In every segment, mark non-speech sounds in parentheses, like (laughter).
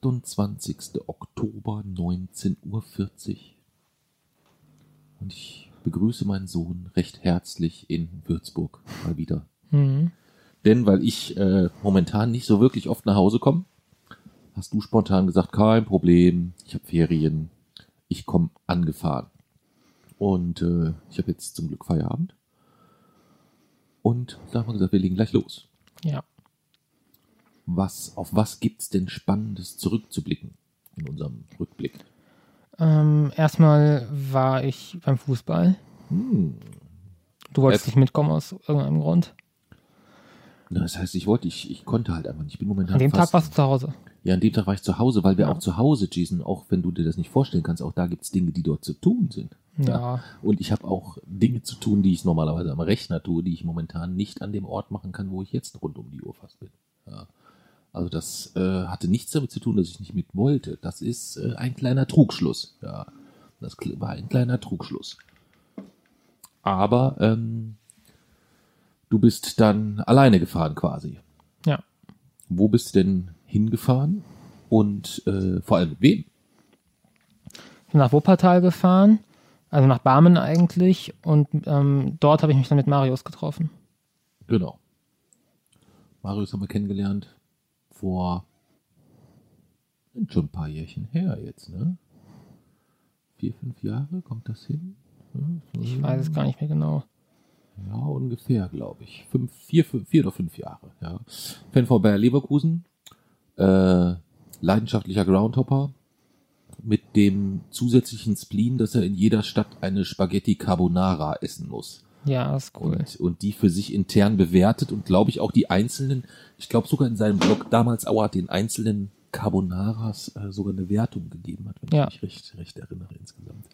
28. Oktober 19.40 Uhr. Und ich begrüße meinen Sohn recht herzlich in Würzburg mal wieder. Mhm. Denn weil ich äh, momentan nicht so wirklich oft nach Hause komme, hast du spontan gesagt, kein Problem, ich habe Ferien, ich komme angefahren. Und äh, ich habe jetzt zum Glück Feierabend. Und da haben wir gesagt, wir legen gleich los. Ja. Was, auf was gibt's denn Spannendes zurückzublicken in unserem Rückblick? Ähm, erstmal war ich beim Fußball. Hm. Du wolltest Äh, nicht mitkommen aus irgendeinem Grund. Na, Das heißt, ich wollte, ich, ich konnte halt einfach nicht. Ich bin momentan An dem fast, Tag warst du zu Hause. Ja, an dem Tag war ich zu Hause, weil wir Ja. auch zu Hause, Jason, auch wenn du dir das nicht vorstellen kannst, auch da gibt's Dinge, die dort zu tun sind. Ja. Und ich habe auch Dinge zu tun, die ich normalerweise am Rechner tue, die ich momentan nicht an dem Ort machen kann, wo ich jetzt rund um die Uhr fast bin. Ja. Also das äh, hatte nichts damit zu tun, dass ich nicht mit wollte. Das ist äh, ein kleiner Trugschluss. Ja, das war ein kleiner Trugschluss. Aber ähm, du bist dann alleine gefahren quasi. Ja. Wo bist du denn hingefahren? Und äh, vor allem mit wem? Ich bin nach Wuppertal gefahren, also nach Barmen eigentlich. Und ähm, dort habe ich mich dann mit Marius getroffen. Genau. Marius haben wir kennengelernt vor sind schon ein paar Jährchen her jetzt, ne? Vier, fünf Jahre, kommt das hin? So- Ich weiß es gar nicht mehr genau. Ja, ungefähr, glaube ich. Fünf, vier, fünf, vier oder fünf Jahre, ja. Fan von Bayer Leverkusen, äh, leidenschaftlicher Groundhopper, mit dem zusätzlichen Spleen, dass er in jeder Stadt eine Spaghetti Carbonara essen muss. Ja, ist cool. und, und die für sich intern bewertet und glaube ich auch die einzelnen, ich glaube sogar in seinem Blog damals Auer den einzelnen Carbonaras äh, sogar eine Wertung gegeben hat, wenn Ja. ich mich recht, recht erinnere insgesamt.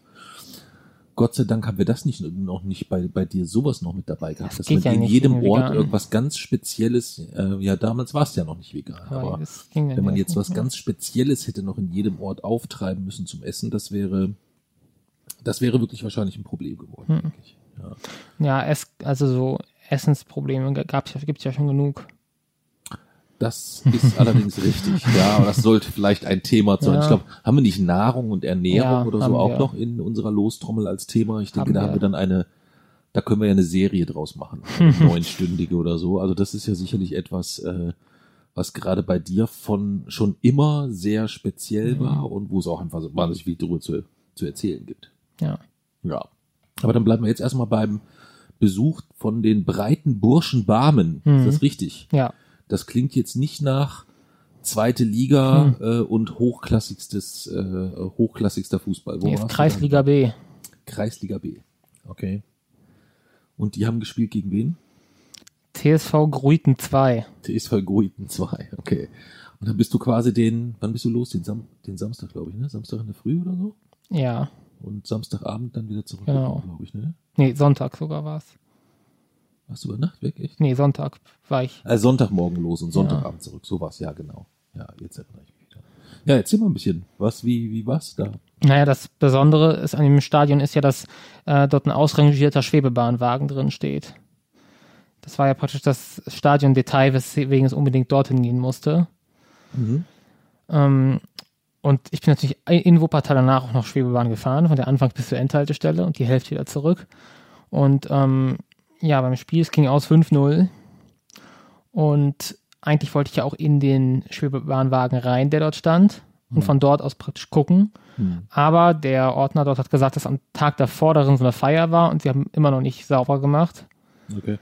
Gott sei Dank haben wir das nicht noch nicht bei, bei dir sowas noch mit dabei gehabt, Das dass man ja in jedem Ort vegan. irgendwas ganz Spezielles, äh, ja damals war es ja noch nicht vegan, Aber aber wenn man jetzt was mehr. ganz Spezielles hätte noch in jedem Ort auftreiben müssen zum Essen, das wäre, das wäre wirklich wahrscheinlich ein Problem geworden, Hm. denke ich. Ja. Ja, es, also so Essensprobleme ja, gibt's ja schon genug. Das ist (laughs) allerdings richtig. Ja, aber das sollte vielleicht ein Thema sein. Ja. Ich glaube, haben wir nicht Nahrung und Ernährung Ja, oder so auch wir. noch in unserer Lostrommel als Thema? Ich denke, Haben da wir. haben wir dann eine, da können wir ja eine Serie draus machen. (laughs) Neunstündige oder so. Also das ist ja sicherlich etwas, äh, was gerade bei dir von schon immer sehr speziell Mhm. war und wo es auch einfach so wahnsinnig viel darüber zu, zu erzählen gibt. Ja. Ja. Aber dann bleiben wir jetzt erstmal beim Besuch von den breiten Burschen Barmen. Mhm. Ist das richtig? Ja. Das klingt jetzt nicht nach zweite Liga Hm. äh, und hochklassigstes, äh, hochklassigster Fußball. Wo Nee, Kreisliga B. Kreisliga B. Okay. Und die haben gespielt gegen wen? TSV Gruiten 2. TSV Gruiten 2. Okay. Und dann bist du quasi den, wann bist du los? Den, Sam den Samstag, glaube ich, ne? Samstag in der Früh oder so? Ja. Und Samstagabend dann wieder zurück, Genau. glaube ich, ne? Nee, Sonntag sogar war's. Warst du über Nacht weg, echt? Nee, Sonntag war ich. Äh, Sonntagmorgen los und Sonntagabend zurück. So war's, ja, genau. Ja, jetzt erinnere ich mich wieder. Ja, erzähl mal ein bisschen. Was, wie, wie war's da? Naja, das Besondere ist an dem Stadion ist ja, dass äh, dort ein ausrangierter Schwebebahnwagen drin steht. Das war ja praktisch das Stadion-Detail, weswegen es unbedingt dorthin gehen musste. Mhm. Ähm, und ich bin natürlich in Wuppertal danach auch noch Schwebebahn gefahren, von der Anfangs- bis zur Endhaltestelle und die Hälfte wieder zurück. Und ähm, ja, beim Spiel, es ging aus 5-0. Und eigentlich wollte ich ja auch in den Schwebebahnwagen rein, der dort stand, und von dort aus praktisch gucken. Hm. Aber der Ordner dort hat gesagt, dass am Tag davor darin so eine Feier war und sie haben immer noch nicht sauber gemacht. Okay.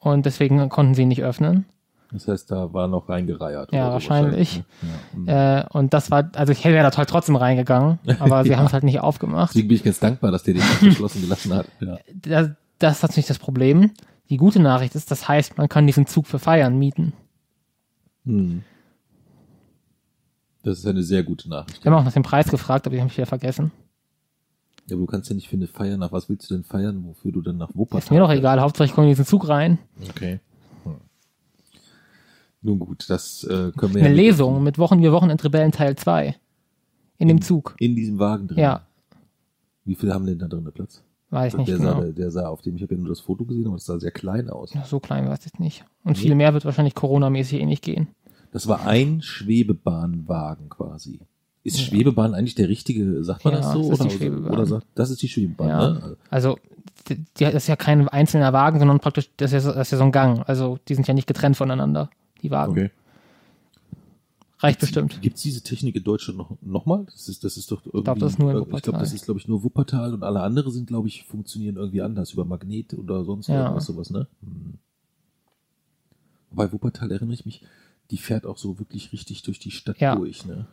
Und deswegen konnten sie ihn nicht öffnen. Das heißt, da war noch reingereiert. Ja, wahrscheinlich. ne? Ja. Äh, und das war, also ich wäre da halt trotzdem reingegangen, (laughs) aber sie Ja. haben es halt nicht aufgemacht. Deswegen bin ich ganz dankbar, dass der den geschlossen gelassen hat. Ja. Das, das ist natürlich das Problem. Die gute Nachricht ist, das heißt, man kann diesen Zug für Feiern mieten. Hm. Das ist eine sehr gute Nachricht. Wir haben auch nach dem Preis gefragt, aber die habe ich wieder vergessen. Ja, aber du kannst ja nicht für eine Feier nach, was willst du denn feiern, wofür du dann nach Wuppertal Ist mir doch egal, Hauptsache ich komme in diesen Zug rein. Okay. Nun gut, das äh, können wir Eine ja Lesung mit Wochen, wir Wochen in Rebellen Teil 2. In dem Zug. in diesem Wagen drin. Ja, Wie viele haben denn da drin Platz? weiß nicht der, genau. sah, der sah auf dem, ich habe ja nur das Foto gesehen, aber es sah sehr klein aus. So klein weiß ich nicht. Und viel mehr wird wahrscheinlich Corona-mäßig eh nicht gehen. Das war ein Schwebebahnwagen quasi. Ist Ja. Schwebebahn eigentlich der richtige, sagt man Ja, das so? das ist die oder, Schwebebahn. oder sagt, das ist die Schwebebahn, Ja. ne? Also, das ist ja kein einzelner Wagen, sondern praktisch, ja, das ist ja so ein Gang. Also, die sind ja nicht getrennt voneinander, die Wagen. Okay. Reicht bestimmt. Gibt es diese Technik in Deutschland noch, noch mal? Das ist, das ist doch irgendwie. glaub, das ist nur äh, Ich glaube, Wuppertal. das ist, glaube ich, nur Wuppertal und alle anderen sind, glaube ich, funktionieren irgendwie anders über Magnet oder sonst Ja. irgendwas sowas, ne? Hm. Bei Wuppertal erinnere ich mich, die fährt auch so wirklich richtig durch die Stadt Ja. durch, ne?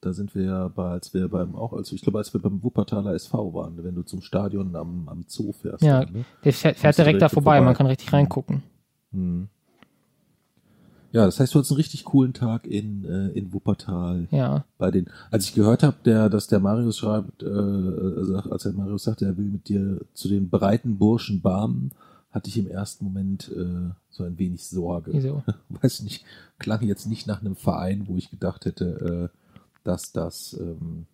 Da sind wir ja bei, als wir beim, auch, also ich glaube, als wir beim Wuppertaler SV waren, wenn du zum Stadion am, am Zoo fährst. Ja. dann, ne? Der fährt, fährt du direkt da direkt vorbei, vorbei. man kann richtig reingucken. Hm. Ja, das heißt, du hattest einen richtig coolen Tag in, äh, in Wuppertal. Ja. bei den, als ich gehört habe, der, dass der Marius schreibt, äh, sagt, als der Marius sagte, er will mit dir zu den breiten Burschen barmen, hatte ich im ersten Moment äh, so ein wenig Sorge. Wieso? (laughs) Weiß nicht, klang jetzt nicht nach einem Verein, wo ich gedacht hätte, äh, dass das, ähm,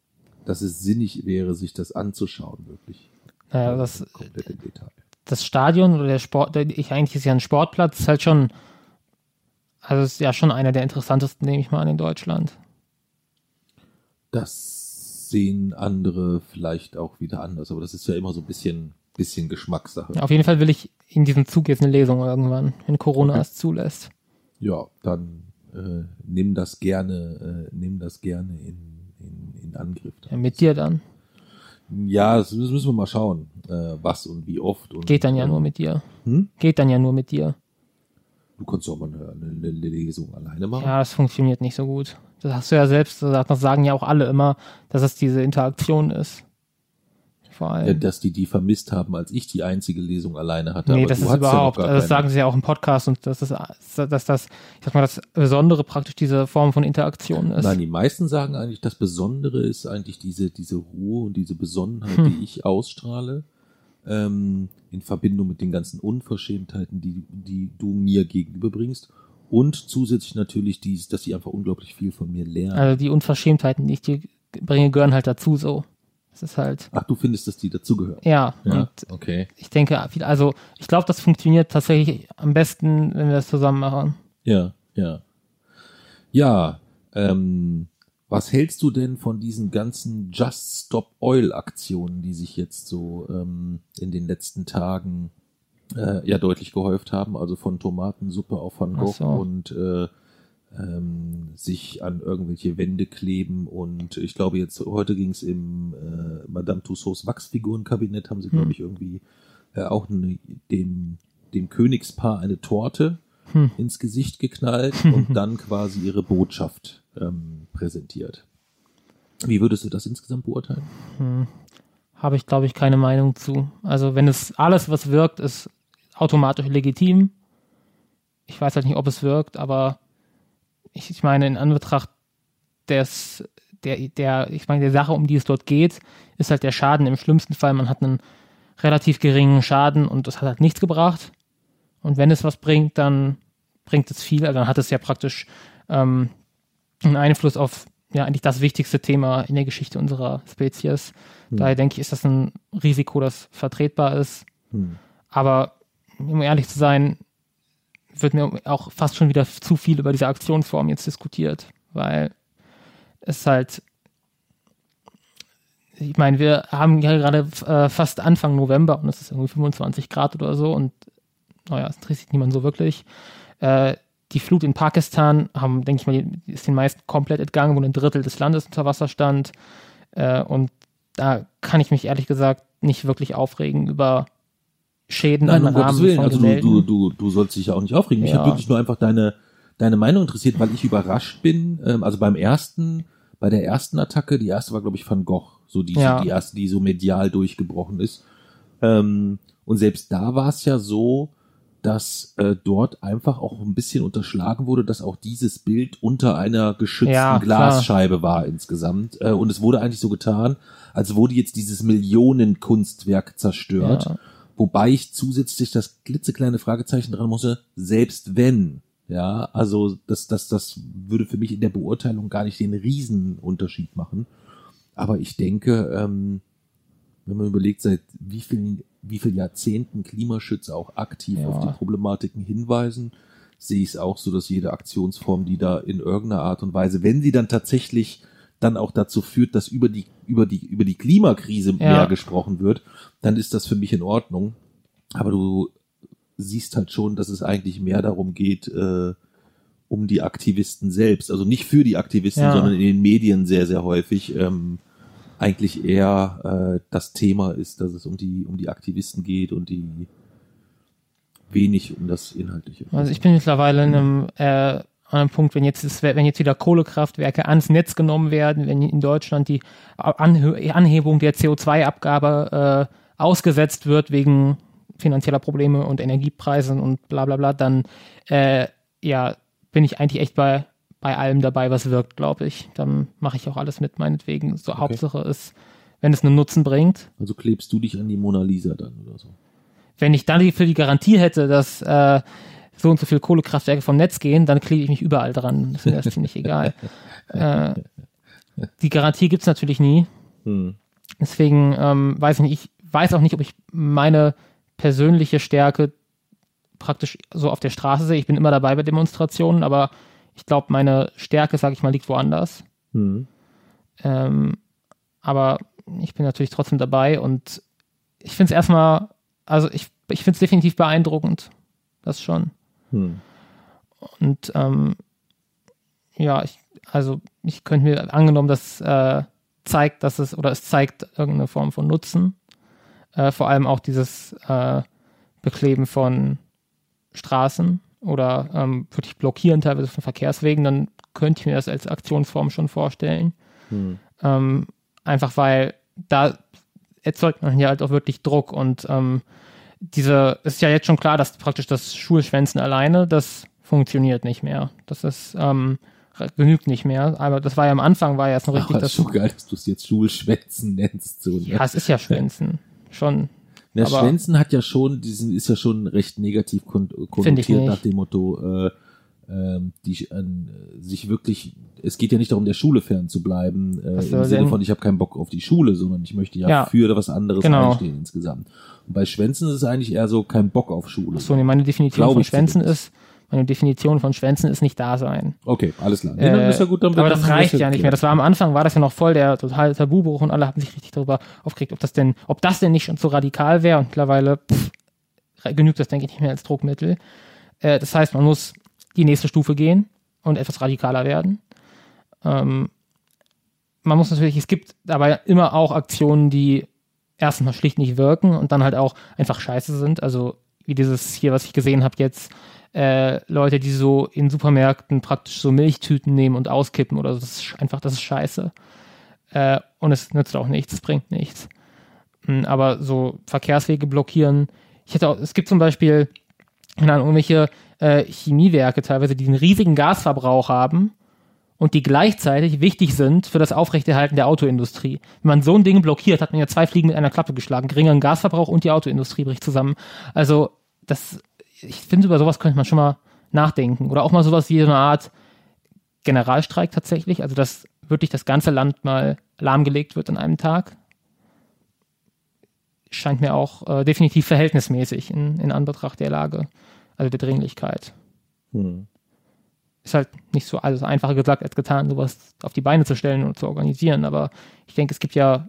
dass es sinnig wäre, sich das anzuschauen, wirklich. Naja, das, komplett im Detail. das Stadion oder der Sport, ich eigentlich ist ja ein Sportplatz, ist halt schon, also ist ja schon einer der interessantesten, nehme ich mal an, in Deutschland. Das sehen andere vielleicht auch wieder anders, aber das ist ja immer so ein bisschen, bisschen Geschmackssache. Auf jeden Fall will ich in diesem Zug jetzt eine Lesung irgendwann, wenn Corona Okay. es zulässt. Ja, dann äh, nimm das gerne, äh, nimm das gerne in, in, in Angriff. Ja, mit dir dann. Ja, das müssen wir mal schauen, äh, was und wie oft. Und, Geht dann ja ähm, nur mit dir. Hm? Geht dann ja nur mit dir. Du kannst doch mal eine, eine, Lesung alleine machen. Ja, das funktioniert nicht so gut. Das hast du ja selbst gesagt, das sagen ja auch alle immer, dass es diese Interaktion ist. Vor Ja, allem. dass die die vermisst haben, als ich die einzige Lesung alleine hatte. nee, das ist überhaupt, ja also das sagen sie ja auch im Podcast und das ist, dass das, ich sag mal, das Besondere praktisch diese Form von Interaktion ist. Nein, die meisten sagen eigentlich, das Besondere ist eigentlich diese, diese Ruhe und diese Besonnenheit, Hm. die ich ausstrahle, ähm, in Verbindung mit den ganzen Unverschämtheiten, die, die du mir gegenüberbringst. Und zusätzlich natürlich dies, dass die einfach unglaublich viel von mir lernen. Also die Unverschämtheiten, die ich dir bringe, gehören halt dazu so. Das ist halt, Ach, du findest, dass die dazugehören? ja, Ja, und okay. ich denke, also ich glaube, das funktioniert tatsächlich am besten, wenn wir das zusammen machen. Ja, ja. Ja, ähm, was hältst du denn von diesen ganzen Just Stop Oil Aktionen, die sich jetzt so ähm, in den letzten Tagen äh, ja deutlich gehäuft haben? Also von Tomatensuppe auf Van Gogh so. und äh, ähm, sich an irgendwelche Wände kleben und ich glaube jetzt heute ging es im äh, Madame Tussauds Wachsfigurenkabinett haben sie Hm. glaube ich irgendwie äh, auch eine, dem dem Königspaar eine Torte Hm. ins Gesicht geknallt (laughs) und dann quasi ihre Botschaft ähm, präsentiert. Wie würdest du das insgesamt beurteilen? Hm. Habe ich, glaube ich, keine Meinung zu. Also wenn es alles, was wirkt, ist automatisch legitim. Ich weiß halt nicht, ob es wirkt, aber ich, ich meine, in Anbetracht des, der, der, ich meine, der Sache, um die es dort geht, ist halt der Schaden im schlimmsten Fall, man hat einen relativ geringen Schaden und das hat halt nichts gebracht. Und wenn es was bringt, dann bringt es viel. Also dann hat es ja praktisch ähm, einen Einfluss auf ja eigentlich das wichtigste Thema in der Geschichte unserer Spezies. Daher denke ich, ist das ein Risiko, das vertretbar ist. Hm. Aber um ehrlich zu sein, wird mir auch fast schon wieder zu viel über diese Aktionsform jetzt diskutiert, weil es halt, ich meine, wir haben ja gerade äh, fast Anfang November und es ist irgendwie 25 Grad oder so und naja, es interessiert niemand so wirklich. Äh, die Flut in Pakistan haben, denke ich mal, ist den meisten komplett entgangen, wo ein Drittel des Landes unter Wasser stand. Äh, und da kann ich mich ehrlich gesagt nicht wirklich aufregen über Schäden Nein, um an Gottes Rahmen Willen. von Also du, du, du, du sollst dich ja auch nicht aufregen. Mich Ja. hat wirklich nur einfach deine, deine Meinung interessiert, weil ich überrascht bin. Ähm, also beim ersten, bei der ersten Attacke, die erste war, glaube ich, Van Gogh, so die, Ja. die erste, die so medial durchgebrochen ist. Ähm, und selbst da war es ja so, dass äh, dort einfach auch ein bisschen unterschlagen wurde, dass auch dieses Bild unter einer geschützten Ja, klar. Glasscheibe war insgesamt. Äh, und es wurde eigentlich so getan, als wurde jetzt dieses Millionenkunstwerk zerstört. Ja. Wobei ich zusätzlich das klitzekleine Fragezeichen dran musste, selbst wenn. Ja, also das, das, das würde für mich in der Beurteilung gar nicht den Riesenunterschied machen. Aber ich denke, ähm, wenn man überlegt, seit wie vielen, wie viel Jahrzehnten Klimaschützer auch aktiv Ja. auf die Problematiken hinweisen, sehe ich es auch so, dass jede Aktionsform, die da in irgendeiner Art und Weise, wenn sie dann tatsächlich dann auch dazu führt, dass über die, über die, über die Klimakrise Ja. mehr gesprochen wird, dann ist das für mich in Ordnung. Aber du siehst halt schon, dass es eigentlich mehr darum geht, äh, um die Aktivisten selbst. Also nicht für die Aktivisten, Ja. sondern in den Medien sehr, sehr häufig. Ähm, eigentlich eher äh, das Thema ist, dass es um die, um die Aktivisten geht und die wenig um das Inhaltliche. Also ich bin mittlerweile in einem, äh, an einem Punkt, wenn jetzt, das, wenn jetzt wieder Kohlekraftwerke ans Netz genommen werden, wenn in Deutschland die Anhö Anhebung der CO2-Abgabe äh, ausgesetzt wird wegen finanzieller Probleme und Energiepreisen und bla bla bla, dann äh, ja, bin ich eigentlich echt bei, bei allem dabei, was wirkt, glaube ich. Dann mache ich auch alles mit, meinetwegen. So Hauptsache ist, wenn es einen Nutzen bringt. Also klebst du dich an die Mona Lisa dann oder so? Wenn ich dann die- für die Garantie hätte, dass äh, so und so viele Kohlekraftwerke vom Netz gehen, dann klebe ich mich überall dran. Das ist mir das ziemlich egal. (laughs) Äh, die Garantie gibt's natürlich nie. Hm. Deswegen ähm, weiß ich nicht, ich weiß auch nicht, ob ich meine persönliche Stärke praktisch so auf der Straße sehe. Ich bin immer dabei bei Demonstrationen, aber ich glaube, meine Stärke, sage ich mal, liegt woanders. Hm. Ähm, aber ich bin natürlich trotzdem dabei und ich finde es erstmal, also ich, ich finde es definitiv beeindruckend. Das schon. Hm. Und ähm, ja, ich, also ich könnte mir angenommen, das äh, zeigt, dass es, oder es zeigt irgendeine Form von Nutzen. Äh, vor allem auch dieses äh, Bekleben von Straßen oder ähm, wirklich blockieren teilweise von Verkehrswegen, dann könnte ich mir das als Aktionsform schon vorstellen. Hm. Ähm, einfach weil da erzeugt man ja halt auch wirklich Druck und ähm, diese, es ist ja jetzt schon klar, dass praktisch das Schulschwänzen alleine, das funktioniert nicht mehr. Das ist, ähm, genügt nicht mehr. Aber das war ja am Anfang, war ja erst noch richtig, Ach, das das, ist so geil, dass du es jetzt Schulschwänzen nennst. So, ne? ja, es ist ja (laughs) Schwänzen. Schon. Der aber- Schwänzen hat ja schon, diesen ist ja schon recht negativ konnotiert nach dem Motto, äh, ähm, die äh, sich wirklich, es geht ja nicht darum, der Schule fern zu bleiben, äh, Was im Sinne von, ich habe keinen Bock auf die Schule, sondern ich möchte ja, Ja. für was anderes Genau. einstehen insgesamt. Und bei Schwänzen ist es eigentlich eher so kein Bock auf Schule. So, nee, meine Definition Glaube von Schwänzen ist, meine Definition von Schwänzen ist nicht da sein. Okay, alles klar. Nee, dann Äh, ist ja gut, dann aber dann das reicht ja nicht mehr. Das war am Anfang, war das ja noch voll der totale Tabubruch und alle haben sich richtig darüber aufgeregt, ob das denn, ob das denn nicht schon so radikal wäre. Und mittlerweile pff, genügt das, denke ich, nicht mehr als Druckmittel. Äh, das heißt, man muss die nächste Stufe gehen und etwas radikaler werden. Ähm, man muss natürlich, es gibt aber immer auch Aktionen, die erstens mal schlicht nicht wirken und dann halt auch einfach scheiße sind. Also wie dieses hier, was ich gesehen habe jetzt, äh, Leute, die so in Supermärkten praktisch so Milchtüten nehmen und auskippen oder so. Das ist einfach, das ist scheiße. Äh, und es nützt auch nichts, es bringt nichts. Mm, Aber so Verkehrswege blockieren. Ich hätte auch, es gibt zum Beispiel, Ahnung, irgendwelche äh, Chemiewerke teilweise, die einen riesigen Gasverbrauch haben und die gleichzeitig wichtig sind für das Aufrechterhalten der Autoindustrie. Wenn man so ein Ding blockiert, hat man ja zwei Fliegen mit einer Klappe geschlagen. Geringeren Gasverbrauch und die Autoindustrie bricht zusammen. Also, das, ich finde, über sowas könnte man schon mal nachdenken. Oder auch mal sowas wie so eine Art Generalstreik tatsächlich. Also, dass wirklich das ganze Land mal lahmgelegt wird an einem Tag. Scheint mir auch äh, definitiv verhältnismäßig in, in Anbetracht der Lage, also der Dringlichkeit Hm. ist halt nicht so alles einfacher gesagt als getan, sowas auf die Beine zu stellen und zu organisieren. Aber ich denke, es gibt ja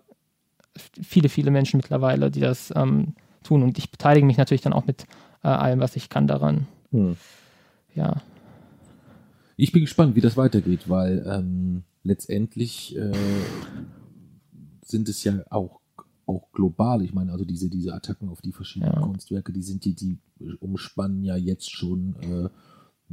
viele, viele Menschen mittlerweile, die das ähm, tun. Und ich beteilige mich natürlich dann auch mit äh, allem, was ich kann daran. Hm. Ja. Ich bin gespannt, wie das weitergeht, weil ähm, letztendlich äh, sind es ja auch auch global. Ich meine, also diese diese Attacken auf die verschiedenen Ja. Kunstwerke, die sind die die umspannen ja jetzt schon. Äh,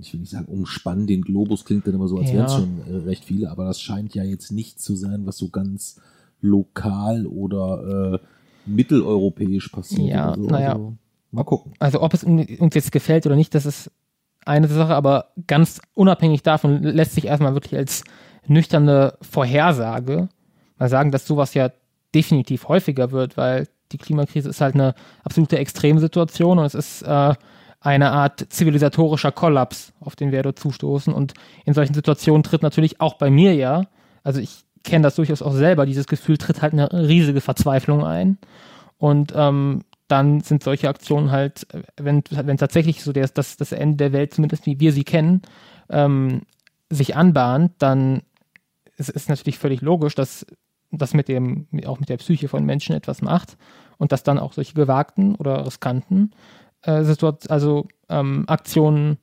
ich will nicht sagen umspannen den Globus klingt dann immer so, als Ja. wären es schon äh, recht viele, aber das scheint ja jetzt nicht zu sein, was so ganz lokal oder äh, mitteleuropäisch passiert. Ja, oder so. naja. Also, mal gucken. Also ob es uns jetzt gefällt oder nicht, das ist eine Sache, aber ganz unabhängig davon lässt sich erstmal wirklich als nüchterne Vorhersage mal sagen, dass sowas ja definitiv häufiger wird, weil die Klimakrise ist halt eine absolute Extremsituation und es ist äh, eine Art zivilisatorischer Kollaps, auf den wir dort zustoßen. Und in solchen Situationen tritt natürlich auch bei mir ja, also ich kenne das durchaus auch selber, dieses Gefühl tritt halt eine riesige Verzweiflung ein. Und ähm, dann sind solche Aktionen halt, wenn, wenn tatsächlich so das, das, das Ende der Welt, zumindest wie wir sie kennen, ähm, sich anbahnt, dann ist es natürlich völlig logisch, dass das mit dem, auch mit der Psyche von Menschen etwas macht und dass dann auch solche gewagten oder riskanten äh, also ähm, Aktionen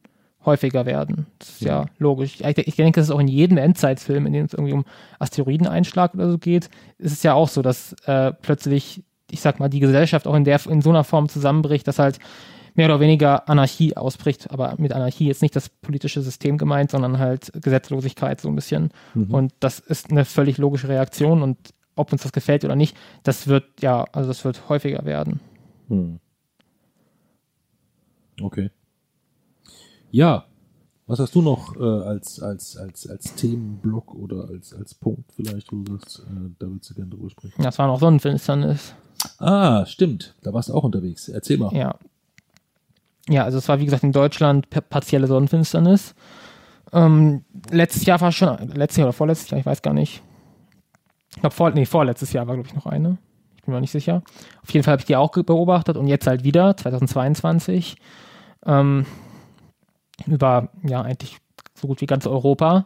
häufiger werden. Das ist ja, ja logisch. Ich, ich, denke, das ist auch in jedem Endzeitfilm, in dem es irgendwie um Asteroideneinschlag oder so geht, ist es ja auch so, dass äh, plötzlich, ich sag mal, die Gesellschaft auch in der in so einer Form zusammenbricht, dass halt mehr oder weniger Anarchie ausbricht, aber mit Anarchie jetzt nicht das politische System gemeint, sondern halt Gesetzlosigkeit so ein bisschen. Mhm. Und das ist eine völlig logische Reaktion und ob uns das gefällt oder nicht, das wird ja, also das wird häufiger werden. Mhm. Okay. Ja, was hast du noch äh, als, als, als, als Themenblock oder als, als Punkt vielleicht, wo du sagst, äh, da würdest du gerne drüber sprechen? Das war noch Sonnenfinsternis. Ah, stimmt. Da warst du auch unterwegs. Erzähl mal. Ja, ja, also es war wie gesagt in Deutschland partielle Sonnenfinsternis. Ähm, letztes Jahr war schon, letztes Jahr oder vorletztes Jahr, ich weiß gar nicht. Ich glaube, vor, nee, vorletztes Jahr war, glaube ich, noch eine. Ich bin mir nicht sicher. Auf jeden Fall habe ich die auch beobachtet und jetzt halt wieder, 2022. Ähm, über, ja, eigentlich so gut wie ganz Europa.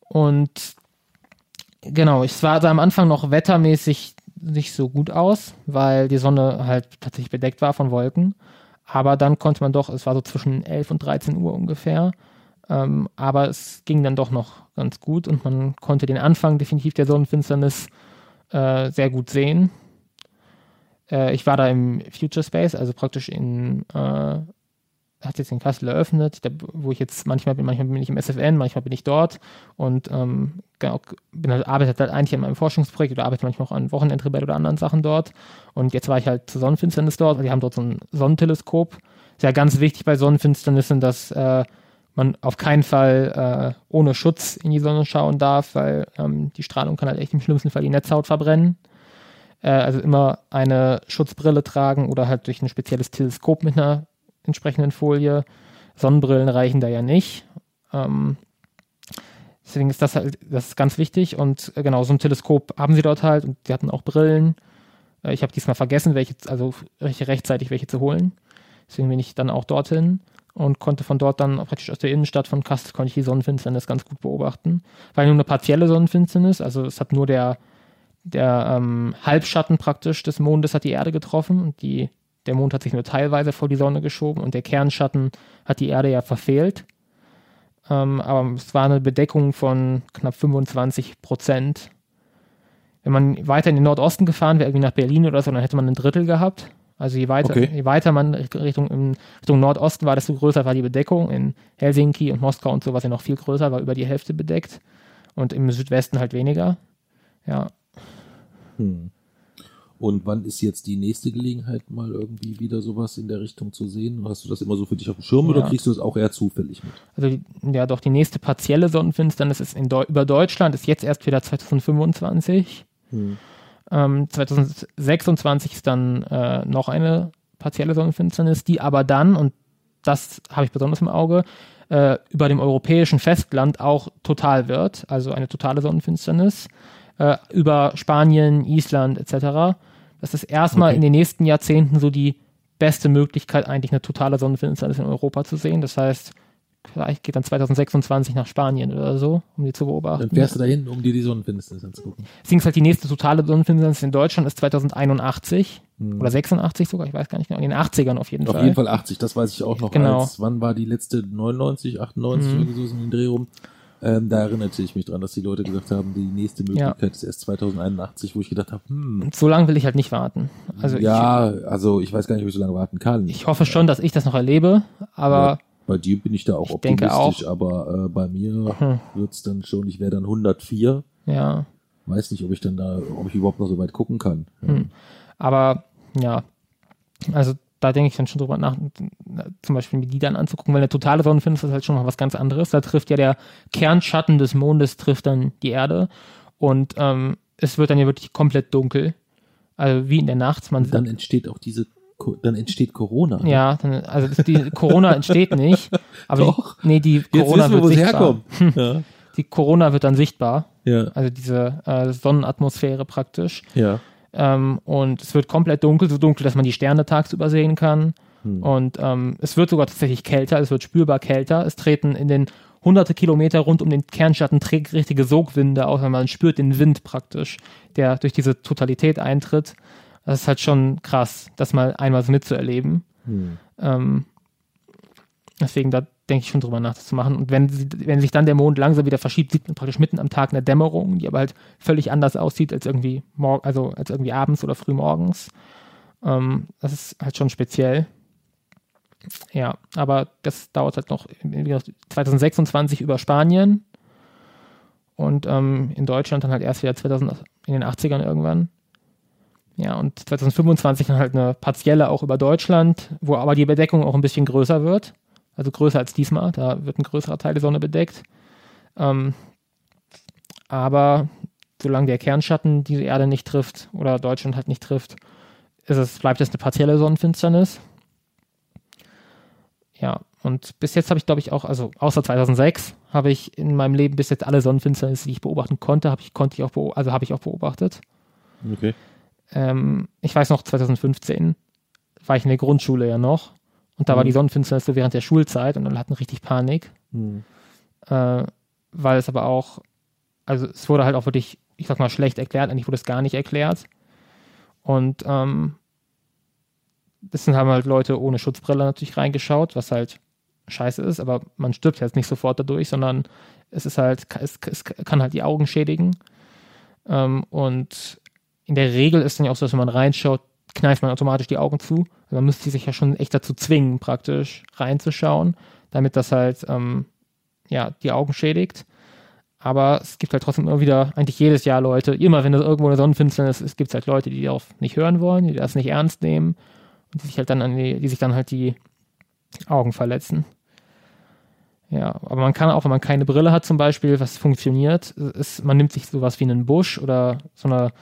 Und genau, es sah am Anfang noch wettermäßig nicht so gut aus, weil die Sonne halt tatsächlich bedeckt war von Wolken. Aber dann konnte man doch, es war so zwischen 11 und 13 Uhr ungefähr, ähm, aber es ging dann doch noch ganz gut und man konnte den Anfang definitiv der Sonnenfinsternis äh, sehr gut sehen. Äh, ich war da im Future Space, also praktisch in äh, hat jetzt in Kassel eröffnet, der, wo ich jetzt manchmal bin, manchmal bin ich im SFN, manchmal bin ich dort und ähm, genau, bin halt, arbeite halt eigentlich an meinem Forschungsprojekt oder arbeite manchmal auch an Wochenendrebell oder anderen Sachen dort. Und jetzt war ich halt zur Sonnenfinsternis dort, weil die haben dort so ein Sonnenteleskop. Ist ja ganz wichtig bei Sonnenfinsternissen, dass äh, man auf keinen Fall äh, ohne Schutz in die Sonne schauen darf, weil ähm, die Strahlung kann halt echt im schlimmsten Fall die Netzhaut verbrennen. Äh, also immer eine Schutzbrille tragen oder halt durch ein spezielles Teleskop mit einer entsprechenden Folie. Sonnenbrillen reichen da ja nicht. Ähm, deswegen ist das halt, das ist ganz wichtig. Und äh, genau, so ein Teleskop haben sie dort halt und die hatten auch Brillen. Äh, ich habe diesmal vergessen, welche, also rechtzeitig welche zu holen. Deswegen bin ich dann auch dorthin und konnte von dort dann praktisch aus der Innenstadt von Kassel konnte ich die Sonnenfinsternis ganz gut beobachten. Weil nur eine partielle Sonnenfinsternis, also es hat nur der, der ähm, Halbschatten praktisch des Mondes hat die Erde getroffen und die der Mond hat sich nur teilweise vor die Sonne geschoben und der Kernschatten hat die Erde ja verfehlt. Ähm, aber es war eine Bedeckung von knapp 25 Prozent. Wenn man weiter in den Nordosten gefahren wäre, irgendwie nach Berlin oder so, dann hätte man ein Drittel gehabt. Also je weiter, okay. je weiter man Richtung, Richtung Nordosten war, desto größer war die Bedeckung. In Helsinki und Moskau und so war sie noch viel größer, war über die Hälfte bedeckt. Und im Südwesten halt weniger. Ja. Hm. Und wann ist jetzt die nächste Gelegenheit, mal irgendwie wieder sowas in der Richtung zu sehen? Hast du das immer so für dich auf dem Schirm ja. oder kriegst du das auch eher zufällig mit? Also ja, doch die nächste partielle Sonnenfinsternis ist in Deu über Deutschland, ist jetzt erst wieder 2025. Hm. Ähm, 2026 ist dann äh, noch eine partielle Sonnenfinsternis, die aber dann, und das habe ich besonders im Auge, äh, über dem europäischen Festland auch total wird, also eine totale Sonnenfinsternis, äh, über Spanien, Island etc. Das ist erstmal okay. in den nächsten Jahrzehnten so die beste Möglichkeit, eigentlich eine totale Sonnenfinsternis in Europa zu sehen. Das heißt, vielleicht geht dann 2026 nach Spanien oder so, um die zu beobachten. Dann fährst du dahin, um dir die Sonnenfinsternis anzugucken. Deswegen ist halt die nächste totale Sonnenfinsternis in Deutschland ist 2081 hm. oder 86 sogar, ich weiß gar nicht genau, in den 80ern auf jeden auf Fall. Auf jeden Fall 80, das weiß ich auch noch. Genau. Als, wann war die letzte? 99, 98 hm. oder so in den Dreh rum. Ähm, da erinnerte ich mich dran, dass die Leute gesagt haben, die nächste Möglichkeit ja. ist erst 2081, wo ich gedacht habe, hm. So lange will ich halt nicht warten. Also ja, ich, also ich weiß gar nicht, ob ich so lange warten kann. Ich hoffe schon, dass ich das noch erlebe, aber. Ja, bei dir bin ich da auch ich optimistisch, aber äh, bei mir hm. wird's dann schon, ich wäre dann 104. Ja. Weiß nicht, ob ich dann da, ob ich überhaupt noch so weit gucken kann. Hm. Aber ja, also da denke ich dann schon drüber nach, zum Beispiel mir die dann anzugucken, weil eine totale Sonnenfinsternis ist halt schon noch was ganz anderes. Da trifft ja der Kernschatten des Mondes trifft dann die Erde und ähm, es wird dann ja wirklich komplett dunkel. Also wie in der Nacht. Man dann entsteht auch diese, dann entsteht Corona. Ne? Ja, dann, also die Corona entsteht nicht. Aber Doch. Die, nee, die Corona wir, wird sichtbar. Ja. Die Corona wird dann sichtbar. Ja. Also diese äh, Sonnenatmosphäre praktisch. Ja. Ähm, und es wird komplett dunkel, so dunkel, dass man die Sterne tagsüber sehen kann. Hm. Und ähm, es wird sogar tatsächlich kälter, es wird spürbar kälter. Es treten in den hunderte Kilometer rund um den Kernschatten richtige Sogwinde aus, man spürt den Wind praktisch, der durch diese Totalität eintritt. Das ist halt schon krass, das mal einmal so mitzuerleben. Hm. Ähm, deswegen, da denke ich schon drüber nach, das zu machen. Und wenn, sie, wenn sich dann der Mond langsam wieder verschiebt, sieht man praktisch mitten am Tag eine Dämmerung, die aber halt völlig anders aussieht als irgendwie, mor also als irgendwie abends oder frühmorgens. Ähm, das ist halt schon speziell. Ja, aber das dauert halt noch 2026 über Spanien und ähm, in Deutschland dann halt erst wieder 2000, in den 80ern irgendwann. Ja, und 2025 dann halt eine partielle auch über Deutschland, wo aber die Bedeckung auch ein bisschen größer wird. Also größer als diesmal, da wird ein größerer Teil der Sonne bedeckt. Ähm, aber solange der Kernschatten die Erde nicht trifft oder Deutschland halt nicht trifft, es, bleibt es eine partielle Sonnenfinsternis. Ja, und bis jetzt habe ich, glaube ich, auch, also außer 2006, habe ich in meinem Leben bis jetzt alle Sonnenfinsternisse, die ich beobachten konnte, habe ich, konnte ich auch, also habe ich auch beobachtet. Okay. Ähm, ich weiß noch, 2015 war ich in der Grundschule ja noch und da mhm. war die Sonnenfinsternis so während der Schulzeit und dann hatten richtig Panik. Mhm. Äh, weil es aber auch, also es wurde halt auch wirklich, ich sag mal, schlecht erklärt, eigentlich wurde es gar nicht erklärt. Und ähm, das haben halt Leute ohne Schutzbrille natürlich reingeschaut, was halt scheiße ist, aber man stirbt jetzt nicht sofort dadurch, sondern es ist halt, es, es kann halt die Augen schädigen. Ähm, und in der Regel ist dann ja auch so, dass wenn man reinschaut, kneift man automatisch die Augen zu. Man müsste sich ja schon echt dazu zwingen, praktisch reinzuschauen, damit das halt ähm, ja, die Augen schädigt. Aber es gibt halt trotzdem immer wieder, eigentlich jedes Jahr Leute, immer wenn es irgendwo eine Sonnenfinsternis ist, gibt es halt Leute, die darauf nicht hören wollen, die das nicht ernst nehmen und die sich halt dann an die, die sich dann halt die Augen verletzen. Ja, aber man kann auch, wenn man keine Brille hat zum Beispiel, was funktioniert, ist, man nimmt sich sowas wie einen Busch oder so eine,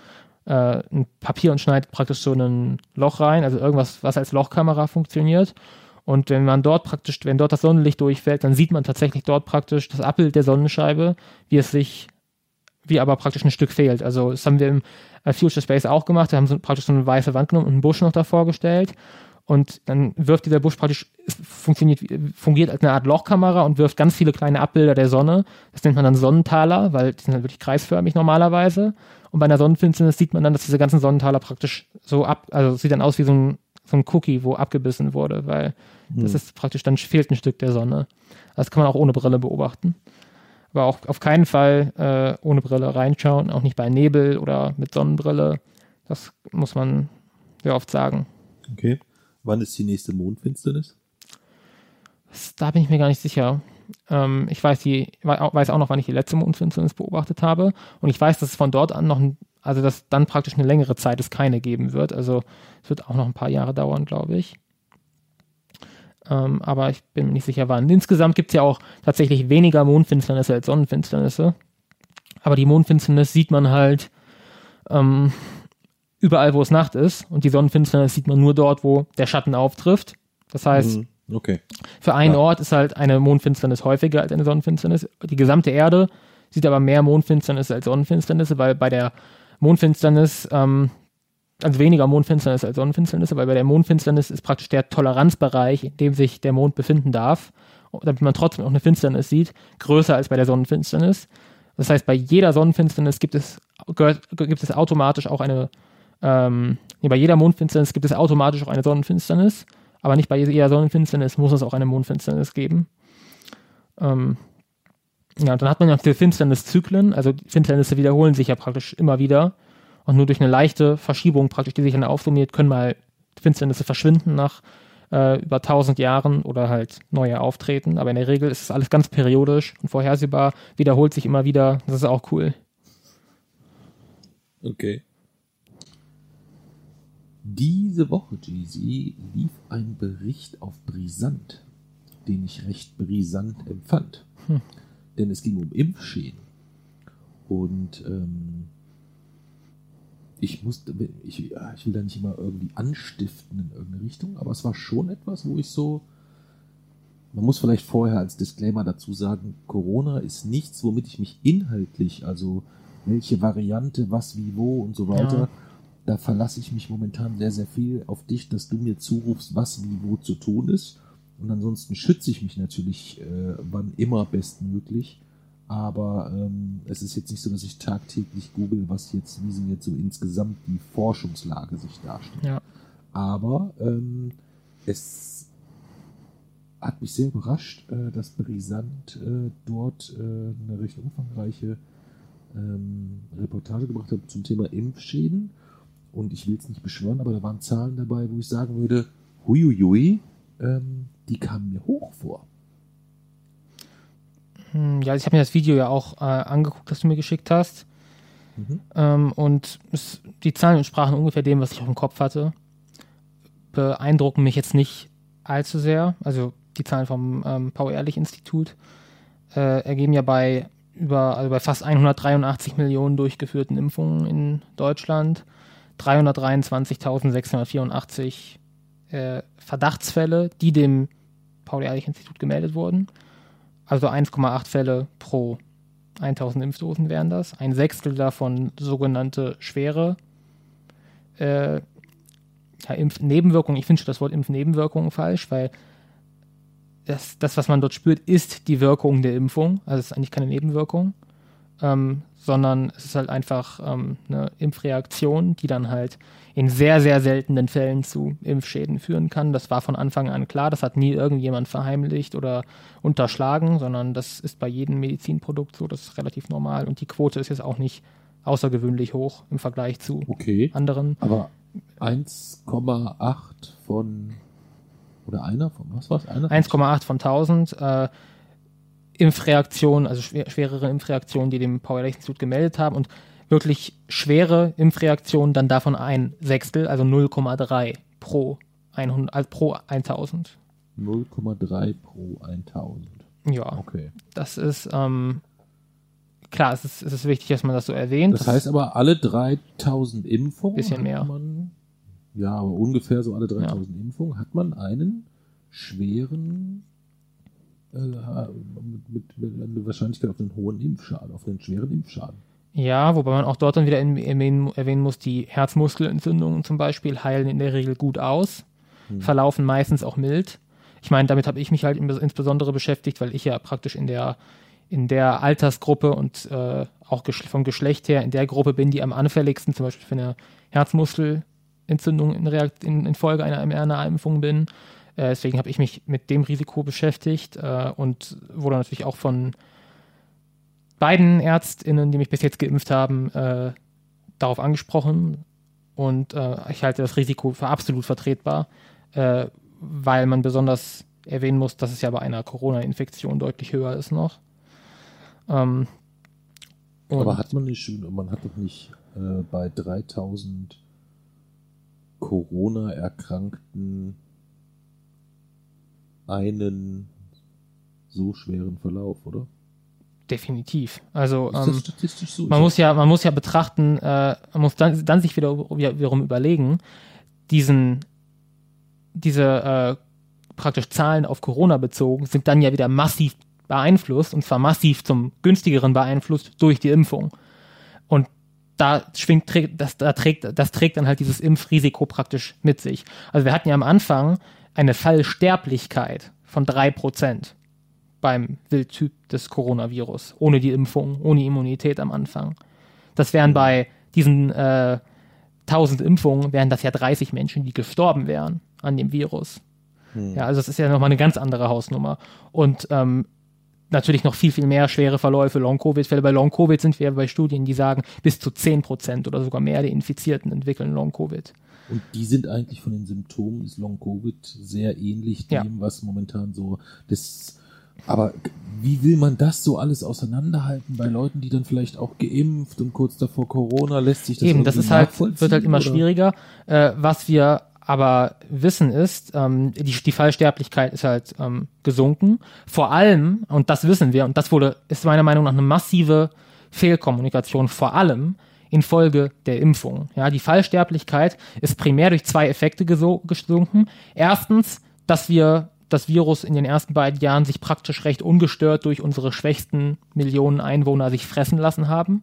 äh, ein Papier und schneidet praktisch so ein Loch rein, also irgendwas, was als Lochkamera funktioniert. Und wenn man dort praktisch, wenn dort das Sonnenlicht durchfällt, dann sieht man tatsächlich dort praktisch das Abbild der Sonnenscheibe, wie es sich, wie aber praktisch ein Stück fehlt. Also das haben wir im äh, Future Space auch gemacht. Wir haben so, praktisch so eine weiße Wand genommen und einen Busch noch davor gestellt. Und dann wirft dieser Busch praktisch, funktioniert, fungiert als eine Art Lochkamera und wirft ganz viele kleine Abbilder der Sonne. Das nennt man dann Sonnentaler, weil die sind halt wirklich kreisförmig normalerweise. Und bei einer Sonnenfinsternis sieht man dann, dass diese ganzen Sonnentaler praktisch so ab, also sieht dann aus wie so ein, so ein Cookie, wo abgebissen wurde, weil hm. das ist praktisch, dann fehlt ein Stück der Sonne. Das kann man auch ohne Brille beobachten. Aber auch auf keinen Fall äh, ohne Brille reinschauen, auch nicht bei Nebel oder mit Sonnenbrille. Das muss man sehr oft sagen. Okay. Wann ist die nächste Mondfinsternis? Da bin ich mir gar nicht sicher. Ähm, ich weiß, die, weiß auch noch, wann ich die letzte Mondfinsternis beobachtet habe. Und ich weiß, dass es von dort an noch, also dass dann praktisch eine längere Zeit es keine geben wird. Also es wird auch noch ein paar Jahre dauern, glaube ich. Ähm, aber ich bin mir nicht sicher, wann. Insgesamt gibt es ja auch tatsächlich weniger Mondfinsternisse als Sonnenfinsternisse. Aber die Mondfinsternis sieht man halt ähm, überall, wo es Nacht ist. Und die Sonnenfinsternis sieht man nur dort, wo der Schatten auftrifft. Das heißt, mhm. okay. für einen ja. Ort ist halt eine Mondfinsternis häufiger als eine Sonnenfinsternis. Die gesamte Erde sieht aber mehr Mondfinsternis als Sonnenfinsternis, weil bei der Mondfinsternis, ähm, also weniger Mondfinsternis als Sonnenfinsternis, weil bei der Mondfinsternis ist praktisch der Toleranzbereich, in dem sich der Mond befinden darf, damit man trotzdem auch eine Finsternis sieht, größer als bei der Sonnenfinsternis. Das heißt, bei jeder Sonnenfinsternis gibt es, gehört, gibt es automatisch auch eine ähm, bei jeder Mondfinsternis gibt es automatisch auch eine Sonnenfinsternis, aber nicht bei jeder Sonnenfinsternis muss es auch eine Mondfinsternis geben. Ähm, ja, dann hat man ja noch diese Finsterniszyklen, also Finsternisse wiederholen sich ja praktisch immer wieder und nur durch eine leichte Verschiebung praktisch, die sich dann aufsummiert, können mal Finsternisse verschwinden nach äh, über tausend Jahren oder halt neue auftreten, aber in der Regel ist es alles ganz periodisch und vorhersehbar, wiederholt sich immer wieder, das ist auch cool. Okay. Diese Woche, Jeezy, lief ein Bericht auf Brisant, den ich recht brisant empfand. Hm. Denn es ging um Impfschäden. Und ähm, ich musste, ich, ich will da nicht immer irgendwie anstiften in irgendeine Richtung, aber es war schon etwas, wo ich so, man muss vielleicht vorher als Disclaimer dazu sagen, Corona ist nichts, womit ich mich inhaltlich, also welche Variante, was, wie, wo und so weiter, ja da verlasse ich mich momentan sehr, sehr viel auf dich, dass du mir zurufst, was wie wo zu tun ist. Und ansonsten schütze ich mich natürlich, äh, wann immer bestmöglich. Aber ähm, es ist jetzt nicht so, dass ich tagtäglich google, was jetzt, wie sind jetzt so insgesamt die Forschungslage sich darstellt. Ja. Aber ähm, es hat mich sehr überrascht, äh, dass Brisant äh, dort äh, eine recht umfangreiche ähm, Reportage gebracht hat zum Thema Impfschäden. Und ich will es nicht beschwören, aber da waren Zahlen dabei, wo ich sagen würde, huiuiui, ähm, die kamen mir hoch vor. Hm, Ja, ich habe mir das Video ja auch äh, angeguckt, das du mir geschickt hast. Mhm. Ähm, und es, die Zahlen entsprachen ungefähr dem, was ich auf dem Kopf hatte. Beeindrucken mich jetzt nicht allzu sehr. Also die Zahlen vom ähm, Paul-Ehrlich-Institut äh, ergeben ja bei über, also bei fast 183 Millionen durchgeführten Impfungen in Deutschland 323.684 äh, Verdachtsfälle, die dem Paul-Ehrlich-Institut gemeldet wurden. Also 1,8 Fälle pro 1000 Impfdosen wären das. Ein Sechstel davon sogenannte schwere äh, ja, Impfnebenwirkungen. Ich finde schon das Wort Impfnebenwirkungen falsch, weil das, das, was man dort spürt, ist die Wirkung der Impfung. Also es ist eigentlich keine Nebenwirkung, ähm, sondern es ist halt einfach ähm, eine Impfreaktion, die dann halt in sehr, sehr seltenen Fällen zu Impfschäden führen kann. Das war von Anfang an klar. Das hat nie irgendjemand verheimlicht oder unterschlagen, sondern das ist bei jedem Medizinprodukt so. Das ist relativ normal. Und die Quote ist jetzt auch nicht außergewöhnlich hoch im Vergleich zu Okay. anderen. Aber 1,8 von oder einer von was war's? Einer von 1,8 von 1000 äh, Impfreaktionen, also schwer, schwerere Impfreaktionen, die dem Paul-Ehrlich-Institut gemeldet haben und wirklich schwere Impfreaktionen dann davon ein Sechstel, also 0,3 pro 100, also pro 1000. 0,3 pro 1000. Ja, Okay. das ist ähm, klar, es ist, es ist wichtig, dass man das so erwähnt. Das heißt aber, alle 3000 Impfungen Bisschen hat mehr. man, ja, aber ungefähr so alle 3000 Impfungen hat man einen schweren, mit, mit, mit einer Wahrscheinlichkeit auf einen hohen Impfschaden, auf einen schweren Impfschaden. Ja, wobei man auch dort dann wieder erwähnen, muss, die Herzmuskelentzündungen zum Beispiel heilen in der Regel gut aus, verlaufen meistens auch mild. Ich meine, damit habe ich mich halt insbesondere beschäftigt, weil ich ja praktisch in der in der Altersgruppe und äh, auch vom Geschlecht her in der Gruppe bin, die am anfälligsten zum Beispiel für eine Herzmuskelentzündung in, in, in Folge einer mRNA-Impfung bin. Äh, deswegen habe ich mich mit dem Risiko beschäftigt äh, und wurde natürlich auch von beiden ÄrztInnen, die mich bis jetzt geimpft haben, äh, darauf angesprochen. Und ich halte das Risiko für absolut vertretbar, weil man besonders erwähnen muss, dass es ja bei einer Corona-Infektion deutlich höher ist noch. Ähm, Aber hat man nicht schon, man hat doch nicht äh, bei 3000 Corona-Erkrankten einen so schweren Verlauf, oder? definitiv. Also ähm, so? man muss ja, man muss ja betrachten, äh, man muss dann, dann sich wieder, wiederum überlegen, diesen, diese äh, praktisch Zahlen auf Corona bezogen sind dann ja wieder massiv beeinflusst und zwar massiv zum günstigeren beeinflusst durch die Impfung. Und da schwingt, das, da trägt, das trägt dann halt dieses Impfrisiko praktisch mit sich. Also wir hatten ja am Anfang eine Fallsterblichkeit von drei Prozent beim Wildtyp des Coronavirus, ohne die Impfung, ohne Immunität am Anfang. Das wären bei diesen äh, 1000 Impfungen, wären das ja 30 Menschen, die gestorben wären an dem Virus. Ja, also das ist ja nochmal eine ganz andere Hausnummer. Und ähm, natürlich noch viel, viel mehr schwere Verläufe, Long-Covid-Fälle. Bei Long-Covid sind wir bei Studien, die sagen, bis zu 10 Prozent oder sogar mehr der Infizierten entwickeln Long-Covid. Und die sind eigentlich von den Symptomen des Long-Covid sehr ähnlich Ja. dem, was momentan so das. Aber wie will man das so alles auseinanderhalten bei Leuten, die dann vielleicht auch geimpft und kurz davor Corona lässt sich das Eben, das ist halt, wird halt immer oder? schwieriger. Äh, was wir aber wissen ist, ähm, die, die Fallsterblichkeit ist halt ähm, gesunken. Vor allem, und das wissen wir, und das wurde, ist meiner Meinung nach eine massive Fehlkommunikation, vor allem infolge der Impfung. Ja, die Fallsterblichkeit ist primär durch zwei Effekte gesunken. Erstens, dass wir das Virus in den ersten beiden Jahren sich praktisch recht ungestört durch unsere schwächsten Millionen Einwohner sich fressen lassen haben.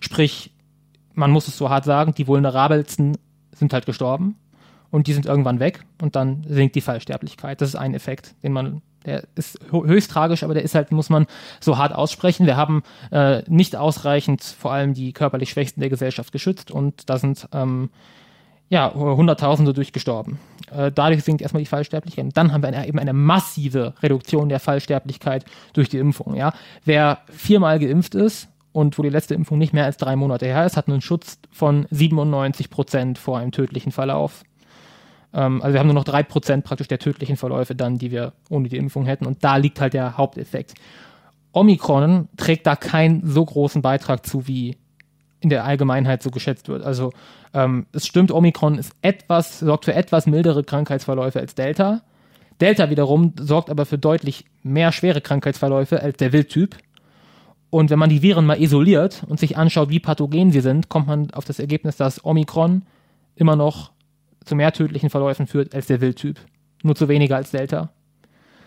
Sprich, man muss es so hart sagen, die vulnerabelsten sind halt gestorben und die sind irgendwann weg und dann sinkt die Fallsterblichkeit. Das ist ein Effekt, den man, der ist höchst tragisch, aber der ist halt, muss man so hart aussprechen. Wir haben äh, nicht ausreichend vor allem die körperlich Schwächsten der Gesellschaft geschützt und da sind ähm, ja, Hunderttausende durchgestorben. Äh, dadurch sinkt erstmal die Fallsterblichkeit. Und dann haben wir eine, eben eine massive Reduktion der Fallsterblichkeit durch die Impfung. Ja? Wer viermal geimpft ist und wo die letzte Impfung nicht mehr als drei Monate her ist, hat einen Schutz von 97 Prozent vor einem tödlichen Verlauf. Ähm, also wir haben nur noch drei Prozent praktisch der tödlichen Verläufe dann, die wir ohne die Impfung hätten. Und da liegt halt der Haupteffekt. Omikron trägt da keinen so großen Beitrag zu, wie in der Allgemeinheit so geschätzt wird. Also ähm, es stimmt, Omikron ist etwas, sorgt für etwas mildere Krankheitsverläufe als Delta. Delta wiederum sorgt aber für deutlich mehr schwere Krankheitsverläufe als der Wildtyp. Und wenn man die Viren mal isoliert und sich anschaut, wie pathogen sie sind, kommt man auf das Ergebnis, dass Omikron immer noch zu mehr tödlichen Verläufen führt als der Wildtyp. Nur zu weniger als Delta.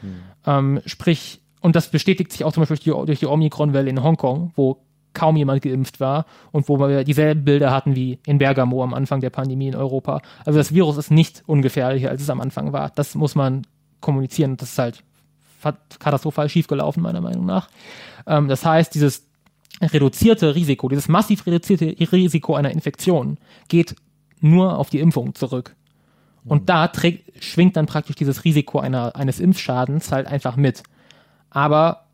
Hm. Ähm, sprich, und das bestätigt sich auch zum Beispiel durch die, durch die Omikron-Welle in Hongkong, wo kaum jemand geimpft war und wo wir dieselben Bilder hatten wie in Bergamo am Anfang der Pandemie in Europa. Also das Virus ist nicht ungefährlicher, als es am Anfang war. Das muss man kommunizieren. Das ist halt katastrophal schiefgelaufen, meiner Meinung nach. Ähm, das heißt, dieses reduzierte Risiko, dieses massiv reduzierte Risiko einer Infektion geht nur auf die Impfung zurück. Und mhm. da trägt, schwingt dann praktisch dieses Risiko einer, eines Impfschadens halt einfach mit. Aber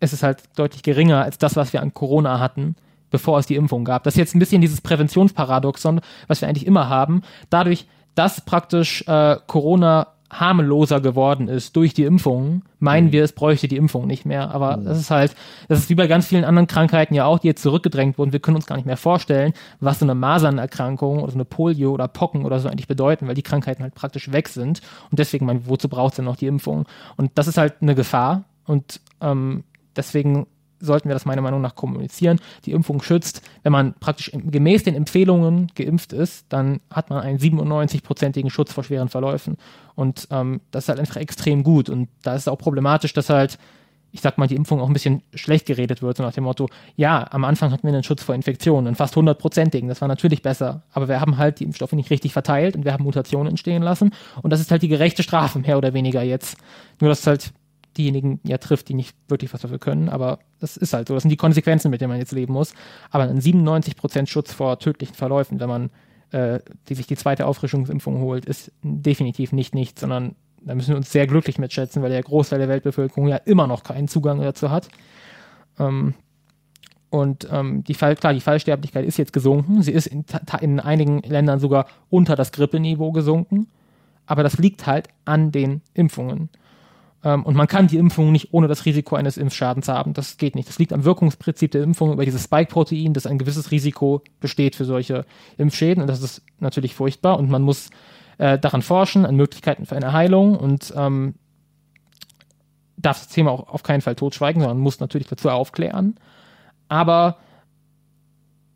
es ist halt deutlich geringer als das, was wir an Corona hatten, bevor es die Impfung gab. Das ist jetzt ein bisschen dieses Präventionsparadoxon, was wir eigentlich immer haben. Dadurch, dass praktisch äh, Corona harmloser geworden ist durch die Impfung, meinen mhm. wir, es bräuchte die Impfung nicht mehr. Aber mhm. das ist halt, das ist wie bei ganz vielen anderen Krankheiten ja auch, die jetzt zurückgedrängt wurden. Wir können uns gar nicht mehr vorstellen, was so eine Masernerkrankung oder so eine Polio oder Pocken oder so eigentlich bedeuten, weil die Krankheiten halt praktisch weg sind. Und deswegen, man, wozu braucht es denn noch die Impfung? Und das ist halt eine Gefahr. Und ähm, Deswegen sollten wir das meiner Meinung nach kommunizieren. Die Impfung schützt. Wenn man praktisch gemäß den Empfehlungen geimpft ist, dann hat man einen 97-prozentigen Schutz vor schweren Verläufen. Und ähm, das ist halt einfach extrem gut. Und da ist es auch problematisch, dass halt, ich sag mal, die Impfung auch ein bisschen schlecht geredet wird, so nach dem Motto, ja, am Anfang hatten wir einen Schutz vor Infektionen, einen fast 100-prozentigen, das war natürlich besser, aber wir haben halt die Impfstoffe nicht richtig verteilt und wir haben Mutationen entstehen lassen und das ist halt die gerechte Strafe, mehr oder weniger jetzt. Nur, dass halt diejenigen ja trifft, die nicht wirklich was dafür können. Aber das ist halt so. Das sind die Konsequenzen, mit denen man jetzt leben muss. Aber ein 97% Schutz vor tödlichen Verläufen, wenn man äh, die sich die zweite Auffrischungsimpfung holt, ist definitiv nicht nichts, sondern da müssen wir uns sehr glücklich mitschätzen, weil der Großteil der Weltbevölkerung ja immer noch keinen Zugang dazu hat. Ähm, und ähm, die Fall, klar, die Fallsterblichkeit ist jetzt gesunken. Sie ist in, in einigen Ländern sogar unter das Grippeniveau gesunken. Aber das liegt halt an den Impfungen. Ähm, und man kann die Impfung nicht ohne das Risiko eines Impfschadens haben. Das geht nicht. Das liegt am Wirkungsprinzip der Impfung über dieses Spike-Protein, das ein gewisses Risiko besteht für solche Impfschäden. Und das ist natürlich furchtbar. Und man muss äh, daran forschen, an Möglichkeiten für eine Heilung und ähm, darf das Thema auch auf keinen Fall totschweigen, sondern muss natürlich dazu aufklären. Aber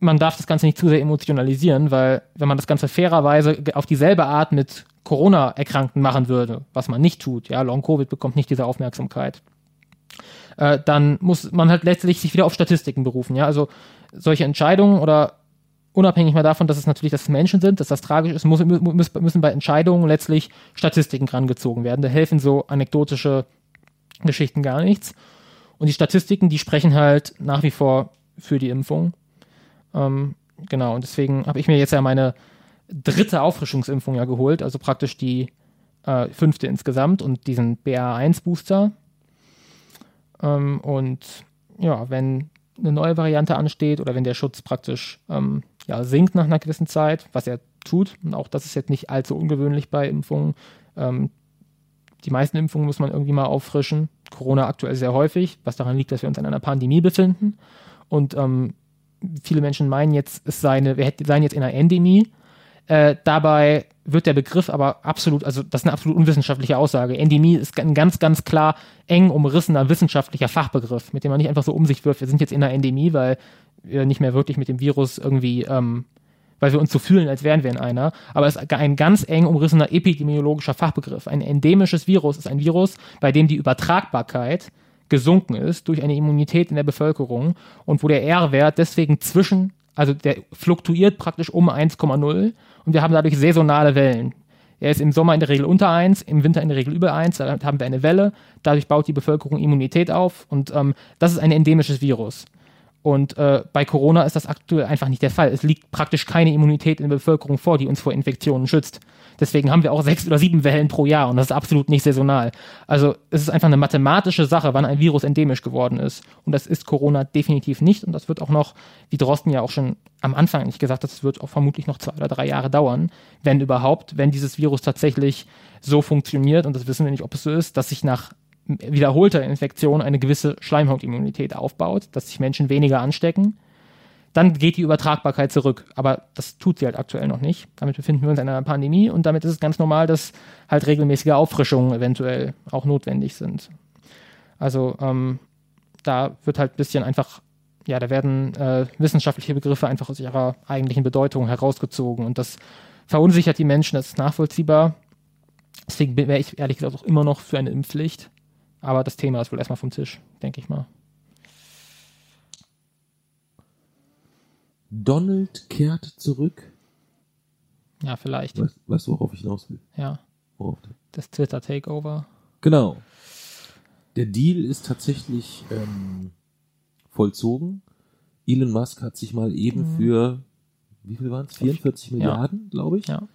man darf das Ganze nicht zu sehr emotionalisieren, weil wenn man das Ganze fairerweise auf dieselbe Art mit Corona-Erkrankten machen würde, was man nicht tut, ja, Long-Covid bekommt nicht diese Aufmerksamkeit, äh, dann muss man halt letztlich sich wieder auf Statistiken berufen, ja, also solche Entscheidungen oder unabhängig mal davon, dass es natürlich, dass es Menschen sind, dass das tragisch ist, muss, müssen bei Entscheidungen letztlich Statistiken rangezogen werden. Da helfen so anekdotische Geschichten gar nichts. Und die Statistiken, die sprechen halt nach wie vor für die Impfung. Ähm, genau, und deswegen habe ich mir jetzt ja meine dritte Auffrischungsimpfung ja geholt, also praktisch die äh, fünfte insgesamt und diesen BA1-Booster. Ähm, und ja, wenn eine neue Variante ansteht oder wenn der Schutz praktisch ähm, ja, sinkt nach einer gewissen Zeit, was er tut, und auch das ist jetzt nicht allzu ungewöhnlich bei Impfungen. Ähm, die meisten Impfungen muss man irgendwie mal auffrischen. Corona aktuell sehr häufig, was daran liegt, dass wir uns in einer Pandemie befinden. Und ähm, viele Menschen meinen jetzt, es sei eine, wir seien jetzt in einer Endemie. Äh, dabei wird der Begriff aber absolut, also das ist eine absolut unwissenschaftliche Aussage. Endemie ist ein ganz, ganz klar eng umrissener wissenschaftlicher Fachbegriff, mit dem man nicht einfach so um sich wirft, wir sind jetzt in einer Endemie, weil wir nicht mehr wirklich mit dem Virus irgendwie, ähm, weil wir uns so fühlen, als wären wir in einer. Aber es ist ein ganz eng umrissener epidemiologischer Fachbegriff. Ein endemisches Virus ist ein Virus, bei dem die Übertragbarkeit gesunken ist durch eine Immunität in der Bevölkerung und wo der R-Wert deswegen zwischen, also der fluktuiert praktisch um 1,0 Und wir haben dadurch saisonale Wellen. Er ist im Sommer in der Regel unter 1, im Winter in der Regel über 1, da haben wir eine Welle, dadurch baut die Bevölkerung Immunität auf und ähm, das ist ein endemisches Virus. Und äh, bei Corona ist das aktuell einfach nicht der Fall. Es liegt praktisch keine Immunität in der Bevölkerung vor, die uns vor Infektionen schützt. Deswegen haben wir auch sechs oder sieben Wellen pro Jahr und das ist absolut nicht saisonal. Also es ist einfach eine mathematische Sache, wann ein Virus endemisch geworden ist. Und das ist Corona definitiv nicht. Und das wird auch noch, wie Drosten ja auch schon am Anfang nicht gesagt hat, das wird auch vermutlich noch zwei oder drei Jahre dauern, wenn überhaupt, wenn dieses Virus tatsächlich so funktioniert, und das wissen wir nicht, ob es so ist, dass sich nach wiederholter Infektion eine gewisse Schleimhautimmunität aufbaut, dass sich Menschen weniger anstecken, dann geht die Übertragbarkeit zurück. Aber das tut sie halt aktuell noch nicht. Damit befinden wir uns in einer Pandemie und damit ist es ganz normal, dass halt regelmäßige Auffrischungen eventuell auch notwendig sind. Also ähm, da wird halt ein bisschen einfach, ja, da werden äh, wissenschaftliche Begriffe einfach aus ihrer eigentlichen Bedeutung herausgezogen und das verunsichert die Menschen, das ist nachvollziehbar. Deswegen wäre ich ehrlich gesagt auch immer noch für eine Impfpflicht. Aber das Thema ist wohl erstmal vom Tisch, denke ich mal. Donald kehrt zurück. Ja, vielleicht. Weißt, weißt du, worauf ich hinaus will? Ja. Worauf? Das Twitter-Takeover. Genau. Der Deal ist tatsächlich ähm, vollzogen. Elon Musk hat sich mal eben Mhm. für, wie viel waren es? 44 Ja. Milliarden, glaube ich. Ja.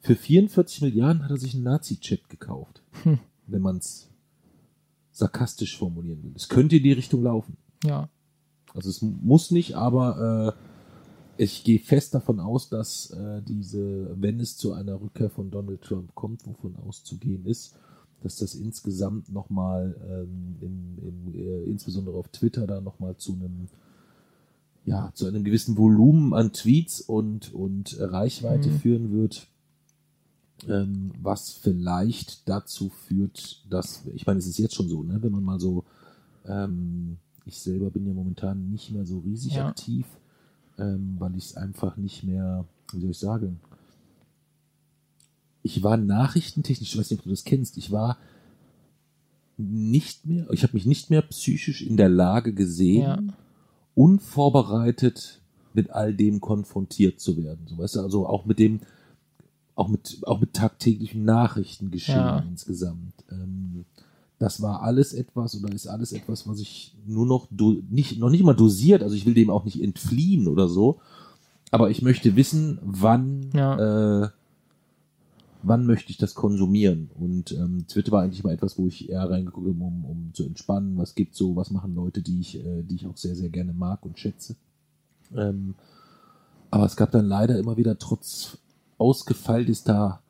Für 44 Milliarden hat er sich einen Nazi-Chat gekauft. Hm. Wenn man es sarkastisch formulieren will. Es könnte in die Richtung laufen. Ja. Also es muss nicht, aber äh, ich gehe fest davon aus, dass äh, diese, wenn es zu einer Rückkehr von Donald Trump kommt, wovon auszugehen ist, dass das insgesamt nochmal, ähm, im, im, äh, insbesondere auf Twitter, da nochmal zu einem, ja, zu einem gewissen Volumen an Tweets und, und Reichweite Mhm. führen wird, ähm, was vielleicht dazu führt, dass, ich meine, es ist jetzt schon so, ne, wenn man mal so, ähm, ich selber bin ja momentan nicht mehr so riesig Ja. aktiv, ähm, weil ich es einfach nicht mehr, wie soll ich sagen, ich war nachrichtentechnisch, ich weiß nicht, ob du das kennst, ich war nicht mehr, ich habe mich nicht mehr psychisch in der Lage gesehen, Ja. unvorbereitet mit all dem konfrontiert zu werden. So, weißt du, also auch mit dem, auch mit, auch mit tagtäglichen Nachrichtengeschehen Ja. insgesamt. Ähm, das war alles etwas oder ist alles etwas, was ich nur noch nicht, noch nicht mal dosiert, also ich will dem auch nicht entfliehen oder so, aber ich möchte wissen, wann, äh, wann möchte ich das konsumieren? Und ähm, Twitter war eigentlich mal etwas, wo ich eher reingeguckt habe, um, um zu entspannen, was gibt so, was machen Leute, die ich, äh, die ich auch sehr, sehr gerne mag und schätze. Ähm, aber es gab dann leider immer wieder trotz ausgefeiltester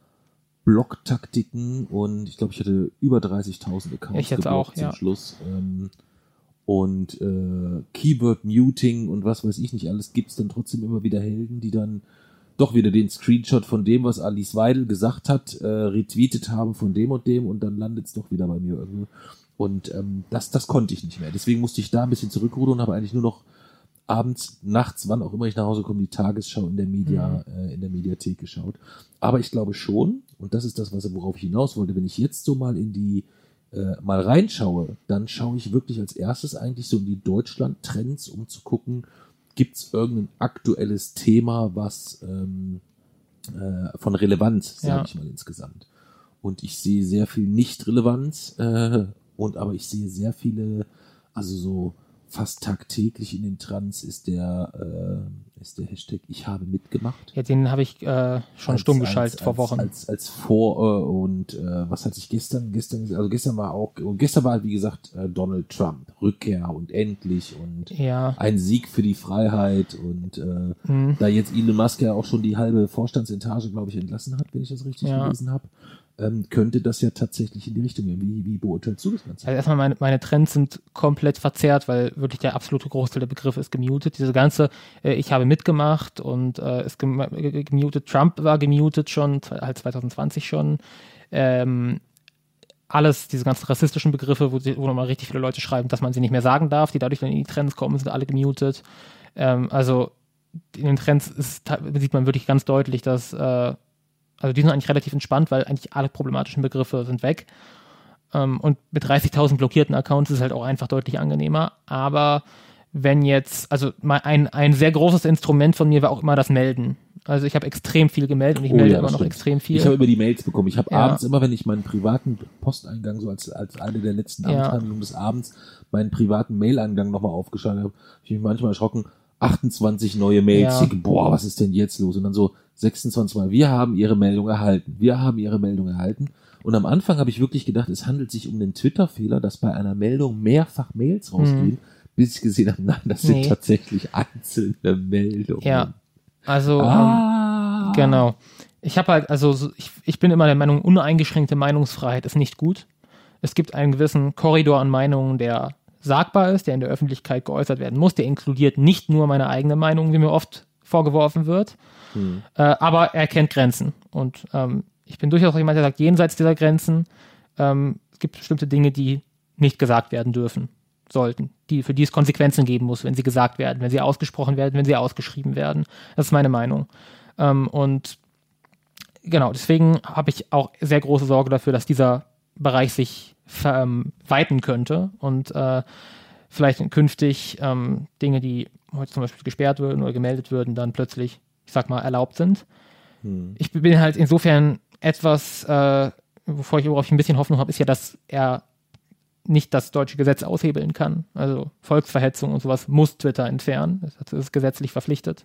Blocktaktiken und ich glaube, ich hatte über 30.000 Accounts Ich geblockt auch, zum ja. Schluss. Ähm, und äh, Keyword Muting und was weiß ich nicht alles, gibt es dann trotzdem immer wieder Helden, die dann doch wieder den Screenshot von dem, was Alice Weidel gesagt hat, äh, retweetet haben von dem und dem und dann landet es doch wieder bei mir irgendwo. Und ähm, das, das konnte ich nicht mehr. Deswegen musste ich da ein bisschen zurückrudern und habe eigentlich nur noch abends, nachts, wann auch immer ich nach Hause komme, die Tagesschau in der Media, äh, in der Mediathek geschaut. Aber ich glaube schon, und das ist das, was, worauf ich hinaus wollte, wenn ich jetzt so mal in die äh, mal reinschaue, dann schaue ich wirklich als erstes eigentlich so in die Deutschland-Trends, um zu gucken, gibt es irgendein aktuelles Thema, was ähm, äh, von Relevanz, sage Ja. ich mal insgesamt. Und ich sehe sehr viel Nicht-Relevanz, äh, und aber ich sehe sehr viele, also so fast tagtäglich in den Trends ist der, äh, ist der Hashtag Ich habe mitgemacht. ja den habe ich äh, schon Als- stumm als- geschaltet vor als, Wochen. Als, als vor äh, und äh, was hatte ich gestern? Gestern, also gestern war auch, und gestern war halt, wie gesagt äh, Donald Trump, Rückkehr und endlich und ja. ein Sieg für die Freiheit und äh, Hm. da jetzt Elon Musk ja auch schon die halbe Vorstandsetage, glaube ich, entlassen hat, wenn ich das richtig Ja. gelesen habe, ähm, könnte das ja tatsächlich in die Richtung gehen. Wie, wie beurteilst du das Ganze? Also erstmal meine, meine Trends sind komplett verzerrt, weil wirklich der absolute Großteil der Begriffe ist gemutet. Diese ganze, äh, ich habe mitgemacht und äh, ist ge- gemutet, Trump war gemutet schon, halt 2020 schon. Ähm, alles, diese ganzen rassistischen Begriffe, wo, wo nochmal richtig viele Leute schreiben, dass man sie nicht mehr sagen darf, die dadurch in die Trends kommen, sind alle gemutet. Ähm, also in den Trends ist, sieht man wirklich ganz deutlich, dass, äh, also die sind eigentlich relativ entspannt, weil eigentlich alle problematischen Begriffe sind weg. Ähm, und mit 30.000 blockierten Accounts ist es halt auch einfach deutlich angenehmer. Aber wenn jetzt, also ein, ein sehr großes Instrument von mir war auch immer das Melden. Also ich habe extrem viel gemeldet und ich Oh melde ja, immer noch stimmt. extrem viel. Ich habe immer die Mails bekommen. Ich habe Ja. abends immer, wenn ich meinen privaten Posteingang so als, als eine der letzten Ja. Amtshandlungen des Abends meinen privaten Mail-Eingang nochmal aufgeschaltet habe, habe ich mich manchmal erschrocken. 28 neue Mails. Ja. Ich denke, boah, was ist denn jetzt los? Und dann so 26 Mal, wir haben Ihre Meldung erhalten. Wir haben Ihre Meldung erhalten. Und am Anfang habe ich wirklich gedacht, es handelt sich um einen Twitter-Fehler, dass bei einer Meldung mehrfach Mails rausgehen, bis ich gesehen habe, nein, das sind Mhm. Nee. tatsächlich einzelne Meldungen. Ja. Also ähm, Ah. Genau. Ich habe halt, also so- ich, ich bin immer der Meinung, uneingeschränkte Meinungsfreiheit ist nicht gut. Es gibt einen gewissen Korridor an Meinungen, der sagbar ist, der in der Öffentlichkeit geäußert werden muss. Der inkludiert nicht nur meine eigene Meinung, wie mir oft vorgeworfen wird, Äh, aber er kennt Grenzen. Und ähm, ich bin durchaus jemand, der sagt, jenseits dieser Grenzen ähm, es gibt bestimmte Dinge, die nicht gesagt werden dürfen, sollten, die, für die es Konsequenzen geben muss, wenn sie gesagt werden, wenn sie ausgesprochen werden, wenn sie ausgeschrieben werden. Das ist meine Meinung. Ähm, und genau, deswegen habe ich auch sehr große Sorge dafür, dass dieser Bereich sich ähm, weiten könnte und äh, vielleicht künftig ähm, Dinge, die heute zum Beispiel gesperrt würden oder gemeldet würden, dann plötzlich, ich sag mal, erlaubt sind. Hm. Ich bin halt insofern etwas, äh, wovor ich, worauf ich ein bisschen Hoffnung habe, ist ja, dass er nicht das deutsche Gesetz aushebeln kann. Also Volksverhetzung und sowas muss Twitter entfernen. Das ist gesetzlich verpflichtet.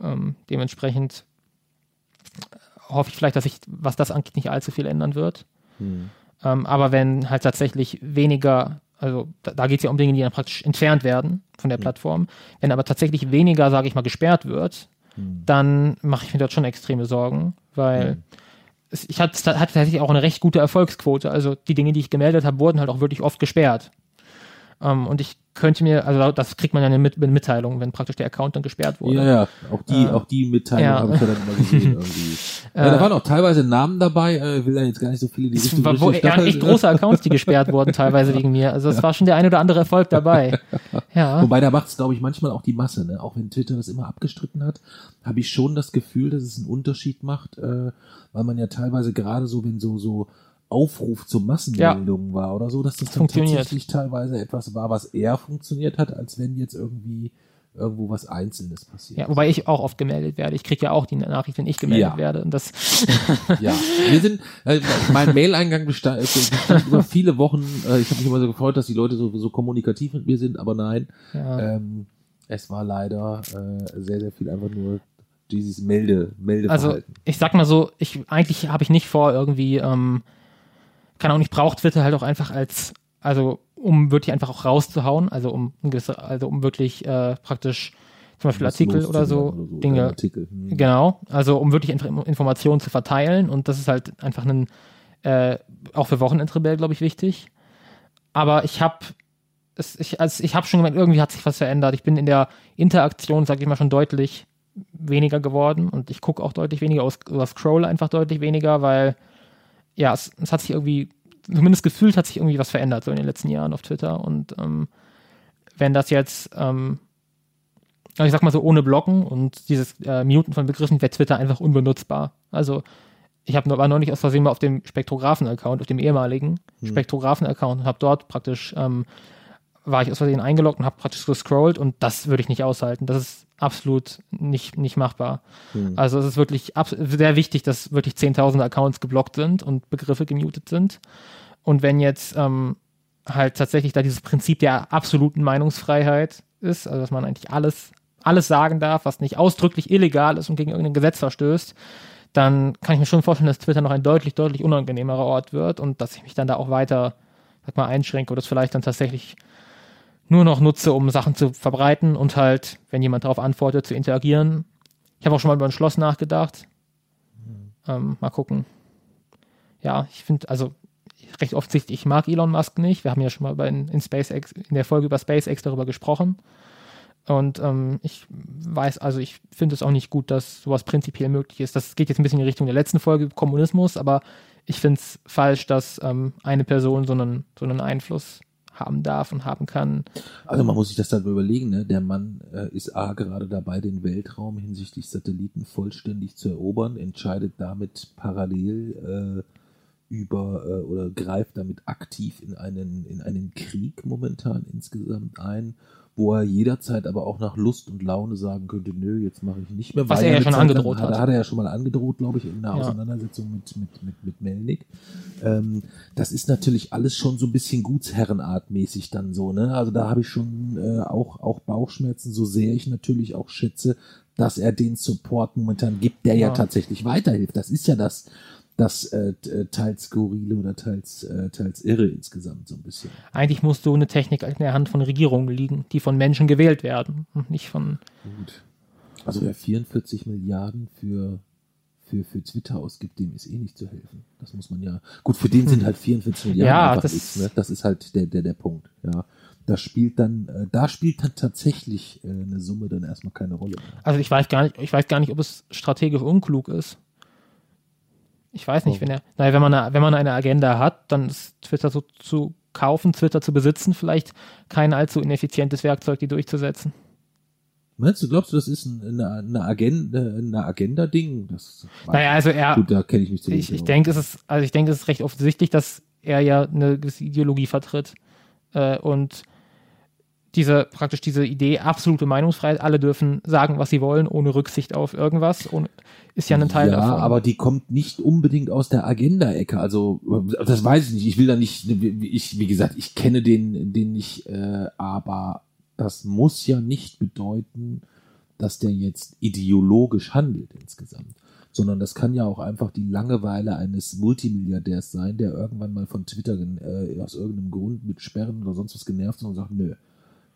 Ähm, dementsprechend hoffe ich vielleicht, dass sich, was das angeht, nicht allzu viel ändern wird. Hm. Ähm, aber wenn halt tatsächlich weniger, also da, da geht es ja um Dinge, die dann praktisch entfernt werden von der Plattform, wenn aber tatsächlich weniger, sage ich mal, gesperrt wird, Hm. dann mache ich mir dort schon extreme Sorgen, weil Hm. es, ich hatte, hatte tatsächlich auch eine recht gute Erfolgsquote. Also die Dinge, die ich gemeldet habe, wurden halt auch wirklich oft gesperrt. Ähm, und ich könnte mir, also das kriegt man ja mit, mit Mitteilungen, wenn praktisch der Account dann gesperrt wurde. Ja, ja, auch die, Äh, auch die Mitteilung ja. habe ich ja dann immer gesehen (laughs) irgendwie. Ja, da waren auch teilweise Namen dabei, äh, will da jetzt gar nicht so viele die Es war, wo, er echt große Accounts, die gesperrt wurden, teilweise wegen mir. Also es war schon der ein oder andere Erfolg dabei. (laughs) Ja. Wobei da macht es, glaube ich, manchmal auch die Masse, ne? Auch wenn Twitter das immer abgestritten hat, habe ich schon das Gefühl, dass es einen Unterschied macht, äh, weil man ja teilweise gerade so, wenn so, so Aufruf zu Massenmeldungen war oder so, dass das dann tatsächlich teilweise etwas war, was eher funktioniert hat, als wenn jetzt irgendwie irgendwo was Einzelnes passiert. Ja, wobei ich auch oft gemeldet werde. Ich kriege ja auch die Nachricht, wenn ich gemeldet Ja. werde. Und das, (laughs) Ja, wir sind, äh, mein Mail-Eingang bestand, äh, bestand über viele Wochen, äh, ich habe mich immer so gefreut, dass die Leute so, so kommunikativ mit mir sind, aber nein, ja. ähm, es war leider äh, sehr, sehr viel einfach nur dieses Melde, Also Meldeverhalten. ich sag mal so, ich eigentlich habe ich nicht vor, irgendwie, ähm, kann auch nicht, braucht Twitter halt auch einfach als, also um wirklich einfach auch rauszuhauen, also um also um wirklich äh, praktisch zum Beispiel Artikel oder so, loszuwerden Dinge, oder Artikel. Hm. Genau, also um wirklich Inf- Informationen zu verteilen und das ist halt einfach ein, äh, auch für Wochenendrebell, glaube ich, wichtig. Aber ich habe ich, also ich habe schon gemerkt, irgendwie hat sich was verändert. Ich bin in der Interaktion, sage ich mal, schon deutlich weniger geworden und ich gucke auch deutlich weniger aus, oder scroll einfach deutlich weniger, weil ja, es, es hat sich irgendwie, zumindest gefühlt hat sich irgendwie was verändert so in den letzten Jahren auf Twitter und ähm, wenn das jetzt ähm, also ich sag mal so, ohne Blocken und dieses äh, Muten von Begriffen wäre Twitter einfach unbenutzbar. Also ich hab, war neulich aus Versehen mal auf dem Spektrographen-Account, auf dem ehemaligen Spektrographen-Account und habe dort praktisch, ähm, war ich aus Versehen eingeloggt und habe praktisch gescrollt und das würde ich nicht aushalten. Das ist absolut nicht, nicht machbar. Hm. Also es ist wirklich sehr wichtig, dass wirklich 10.000 Accounts geblockt sind und Begriffe gemutet sind. Und wenn jetzt ähm, halt tatsächlich da dieses Prinzip der absoluten Meinungsfreiheit ist, also dass man eigentlich alles, alles sagen darf, was nicht ausdrücklich illegal ist und gegen irgendein Gesetz verstößt, dann kann ich mir schon vorstellen, dass Twitter noch ein deutlich, deutlich unangenehmerer Ort wird und dass ich mich dann da auch weiter, sag mal, einschränke oder es vielleicht dann tatsächlich nur noch nutze, um Sachen zu verbreiten und halt, wenn jemand darauf antwortet, zu interagieren. Ich habe auch schon mal über ein Schloss nachgedacht. Ähm, mal gucken. Ja, ich finde, also recht offensichtlich, ich mag Elon Musk nicht. Wir haben ja schon mal in, in SpaceX, in der Folge über SpaceX darüber gesprochen. Und ähm, ich weiß, also ich finde es auch nicht gut, dass sowas prinzipiell möglich ist. Das geht jetzt ein bisschen in Richtung der letzten Folge Kommunismus, aber ich finde es falsch, dass ähm, eine Person so einen, so einen Einfluss haben darf und haben kann. Also man muss sich das dann überlegen, ne? Der Mann äh, ist A gerade dabei, den Weltraum hinsichtlich Satelliten vollständig zu erobern, entscheidet damit parallel äh, über äh, oder greift damit aktiv in einen, in einen Krieg momentan insgesamt ein, wo er jederzeit aber auch nach Lust und Laune sagen könnte, nö, jetzt mache ich nicht mehr. Was weil er ja schon angedroht hat. Hat er ja schon mal angedroht, glaube ich, in einer Ja. Auseinandersetzung mit, mit, mit, mit Melnik. Ähm, das ist natürlich alles schon so ein bisschen Gutsherrenartmäßig dann so, ne? Also da habe ich schon äh, auch, auch Bauchschmerzen, so sehr ich natürlich auch schätze, dass er den Support momentan gibt, der ja, Ja. tatsächlich weiterhilft. Das ist ja das, das äh, äh, teils skurrile oder teils, äh, teils irre insgesamt so ein bisschen. Eigentlich muss so eine Technik in der Hand von Regierungen liegen, die von Menschen gewählt werden und nicht von. Gut. Also wer 44 Milliarden für, für, für Twitter ausgibt, dem ist eh nicht zu helfen. Das muss man ja. Gut, für den sind (laughs) halt 44 Milliarden Ja, das- nichts, ne? Das ist halt der, der, der Punkt. Ja. Da spielt dann, äh, da spielt dann tatsächlich äh, eine Summe dann erstmal keine Rolle mehr. Also ich weiß gar nicht, ich weiß gar nicht, ob es strategisch unklug ist. Ich weiß nicht, Oh. wenn er, naja, wenn man eine, wenn man eine Agenda hat, dann ist Twitter so zu kaufen, Twitter zu besitzen, vielleicht kein allzu ineffizientes Werkzeug, die durchzusetzen. Meinst du, glaubst du, das ist ein, eine, eine Agenda, eine Agenda-Ding? Das Naja, also er, Gut, da kenne ich mich zu ich, ich denke, es ist, also ich denke, es ist recht offensichtlich, dass er ja eine gewisse Ideologie vertritt äh, und diese praktisch diese Idee absolute Meinungsfreiheit, alle dürfen sagen, was sie wollen, ohne Rücksicht auf irgendwas, ohne, ist ja ein Teil ja, davon. aber die kommt nicht unbedingt aus der Agenda-Ecke. Also das weiß ich nicht. Ich will da nicht, ich wie gesagt, ich kenne den, den nicht, äh, aber das muss ja nicht bedeuten, dass der jetzt ideologisch handelt insgesamt, sondern das kann ja auch einfach die Langeweile eines Multimilliardärs sein, der irgendwann mal von Twitter äh, aus irgendeinem Grund mit Sperren oder sonst was genervt ist und sagt, nö.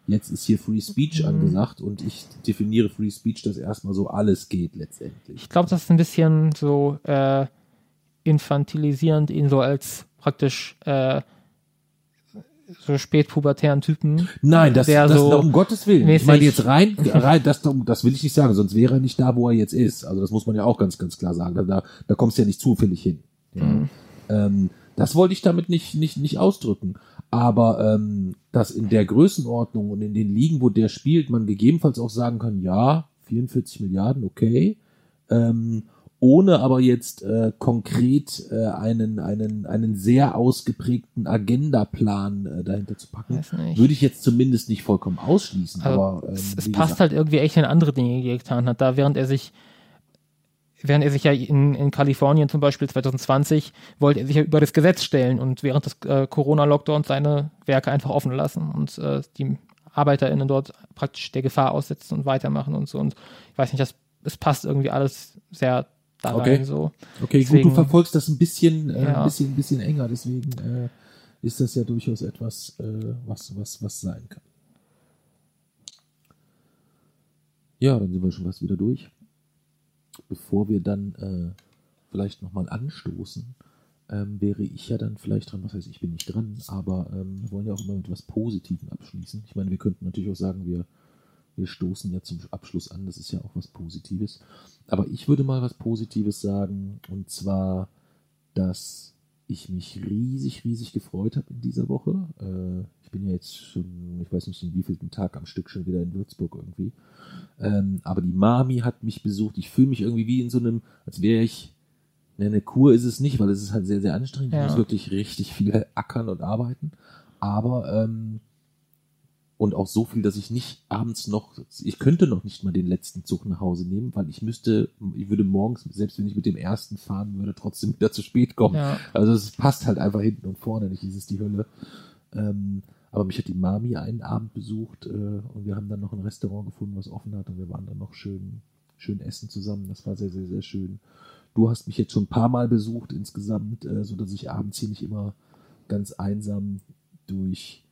Jetzt ist hier Free Speech Mhm. angesagt und ich definiere Free Speech, dass erstmal so alles geht letztendlich. Ich glaube, das ist ein bisschen so äh, infantilisierend, ihn so als praktisch äh, so spätpubertären Typen. Nein, das, das so um Gottes Willen. Ich meine jetzt rein, rein das, das will ich nicht sagen, sonst wäre er nicht da, wo er jetzt ist. Also das muss man ja auch ganz, ganz klar sagen. Da, da, da kommst du ja nicht zufällig hin. Ja. Mhm. Ähm, das wollte ich damit nicht, nicht, nicht ausdrücken. Aber ähm, dass in der Größenordnung und in den Ligen, wo der spielt, man gegebenenfalls auch sagen kann, ja, 44 Milliarden, okay. Ähm, ohne aber jetzt äh, konkret äh, einen, einen, einen sehr ausgeprägten Agendaplan äh, dahinter zu packen, würde ich jetzt zumindest nicht vollkommen ausschließen. Also, aber ähm, es, es passt gesagt, halt irgendwie echt in andere Dinge, die er getan hat. Da während er sich, während er sich ja in, in Kalifornien zum Beispiel 2020 wollte er sich ja über das Gesetz stellen und während des äh, Corona-Lockdowns seine Werke einfach offen lassen und äh, die ArbeiterInnen dort praktisch der Gefahr aussetzen und weitermachen und so. Und ich weiß nicht, das, es passt irgendwie alles sehr da Okay. rein so. Okay, gut, Deswegen- du verfolgst das ein bisschen, äh, Ja. ein bisschen, ein bisschen enger, deswegen äh, ist das ja durchaus etwas, äh, was, was, was sein kann. Ja, dann sind wir schon fast wieder durch. Bevor wir dann äh, vielleicht nochmal anstoßen, ähm, wäre ich ja dann vielleicht dran, was heißt, ich bin nicht dran, aber ähm, wir wollen ja auch immer mit was Positivem abschließen. Ich meine, wir könnten natürlich auch sagen, wir, wir stoßen ja zum Abschluss an, das ist ja auch was Positives. Aber ich würde mal was Positives sagen, und zwar, dass ich mich riesig, riesig gefreut habe in dieser Woche. Äh, ich bin ja jetzt schon, ich weiß nicht, in wievielten Tag am Stück schon wieder in Würzburg irgendwie. Ähm, aber die Mami hat mich besucht. Ich fühle mich irgendwie wie in so einem, als wäre ich, ne, eine Kur ist es nicht, weil es ist halt sehr, sehr anstrengend. Ich Ja. muss wirklich richtig viel ackern und arbeiten. Aber, ähm, und auch so viel, dass ich nicht abends noch, ich könnte noch nicht mal den letzten Zug nach Hause nehmen, weil ich müsste, ich würde morgens, selbst wenn ich mit dem ersten fahren würde, trotzdem wieder zu spät kommen. Ja. Also es passt halt einfach hinten und vorne nicht, ist es die Hölle. Ähm, aber mich hat die Mami einen Abend besucht äh, und wir haben dann noch ein Restaurant gefunden, was offen hat und wir waren dann noch schön, schön essen zusammen. Das war sehr, sehr, sehr schön. Du hast mich jetzt schon ein paar Mal besucht insgesamt, äh, so dass ich abends hier nicht immer ganz einsam durch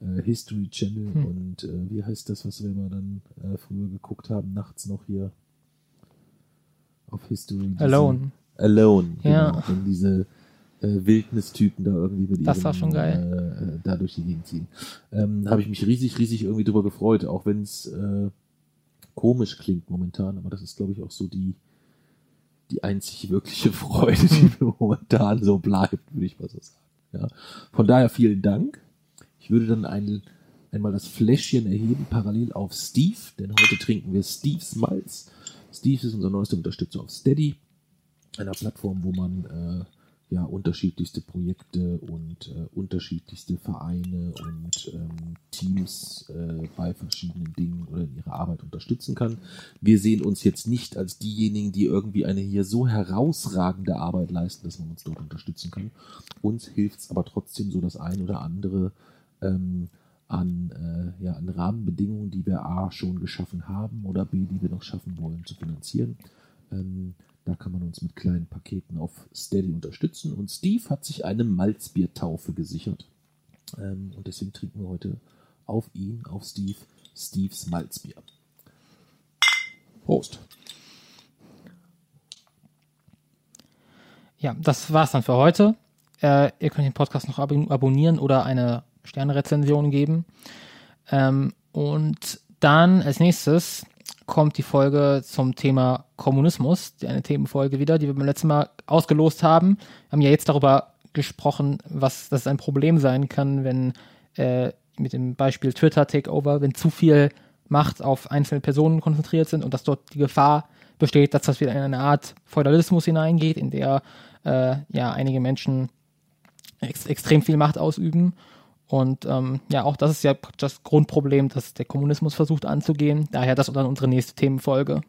äh, History Channel Hm. und äh, wie heißt das, was wir immer dann äh, früher geguckt haben, nachts noch hier auf History. Alone. Alone, Ja. genau. Wenn diese äh, Wildnistypen da irgendwie mit Das ihren, war schon geil. Äh, äh, da durch die Gegend ziehen. Ähm, Habe ich mich riesig, riesig irgendwie drüber gefreut, auch wenn es äh, komisch klingt momentan, aber das ist, glaube ich, auch so die, die einzig wirkliche Freude, die mir (laughs) momentan so bleibt, würde ich mal so sagen. Ja. Von daher vielen Dank. Ich würde dann ein, einmal das Fläschchen erheben, parallel auf Steve, denn heute trinken wir Steve's Malz. Steve ist unser neuester Unterstützer auf Steady, einer Plattform, wo man äh, ja unterscheidlichste Projekte und äh, unterschiedlichste Vereine und ähm, Teams äh, bei verschiedenen Dingen oder in ihrer Arbeit unterstützen kann. Wir sehen uns jetzt nicht als diejenigen, die irgendwie eine hier so herausragende Arbeit leisten, dass man uns dort unterstützen kann. Uns hilft es aber trotzdem so das ein oder andere ähm, an, äh, ja, an Rahmenbedingungen, die wir A schon geschaffen haben oder B, die wir noch schaffen wollen, zu finanzieren. Ähm, da kann man uns mit kleinen Paketen auf Steady unterstützen. Und Steve hat sich eine Malzbiertaufe gesichert. Ähm, und deswegen trinken wir heute auf ihn, auf Steve, Steves Malzbier. Prost. Ja, das war's dann für heute. Äh, ihr könnt den Podcast noch ab abonnieren oder eine Sternerezension geben. Ähm, und dann als nächstes kommt die Folge zum Thema Kommunismus, eine Themenfolge wieder, die wir beim letzten Mal ausgelost haben. Wir haben ja jetzt darüber gesprochen, was das ein Problem sein kann, wenn äh, mit dem Beispiel Twitter Takeover, wenn zu viel Macht auf einzelne Personen konzentriert sind und dass dort die Gefahr besteht, dass das wieder in eine Art Feudalismus hineingeht, in der äh, ja einige Menschen ex extrem viel Macht ausüben und ähm, ja, auch das ist ja das Grundproblem, das der Kommunismus versucht anzugehen. Daher das dann unsere nächste Themenfolge.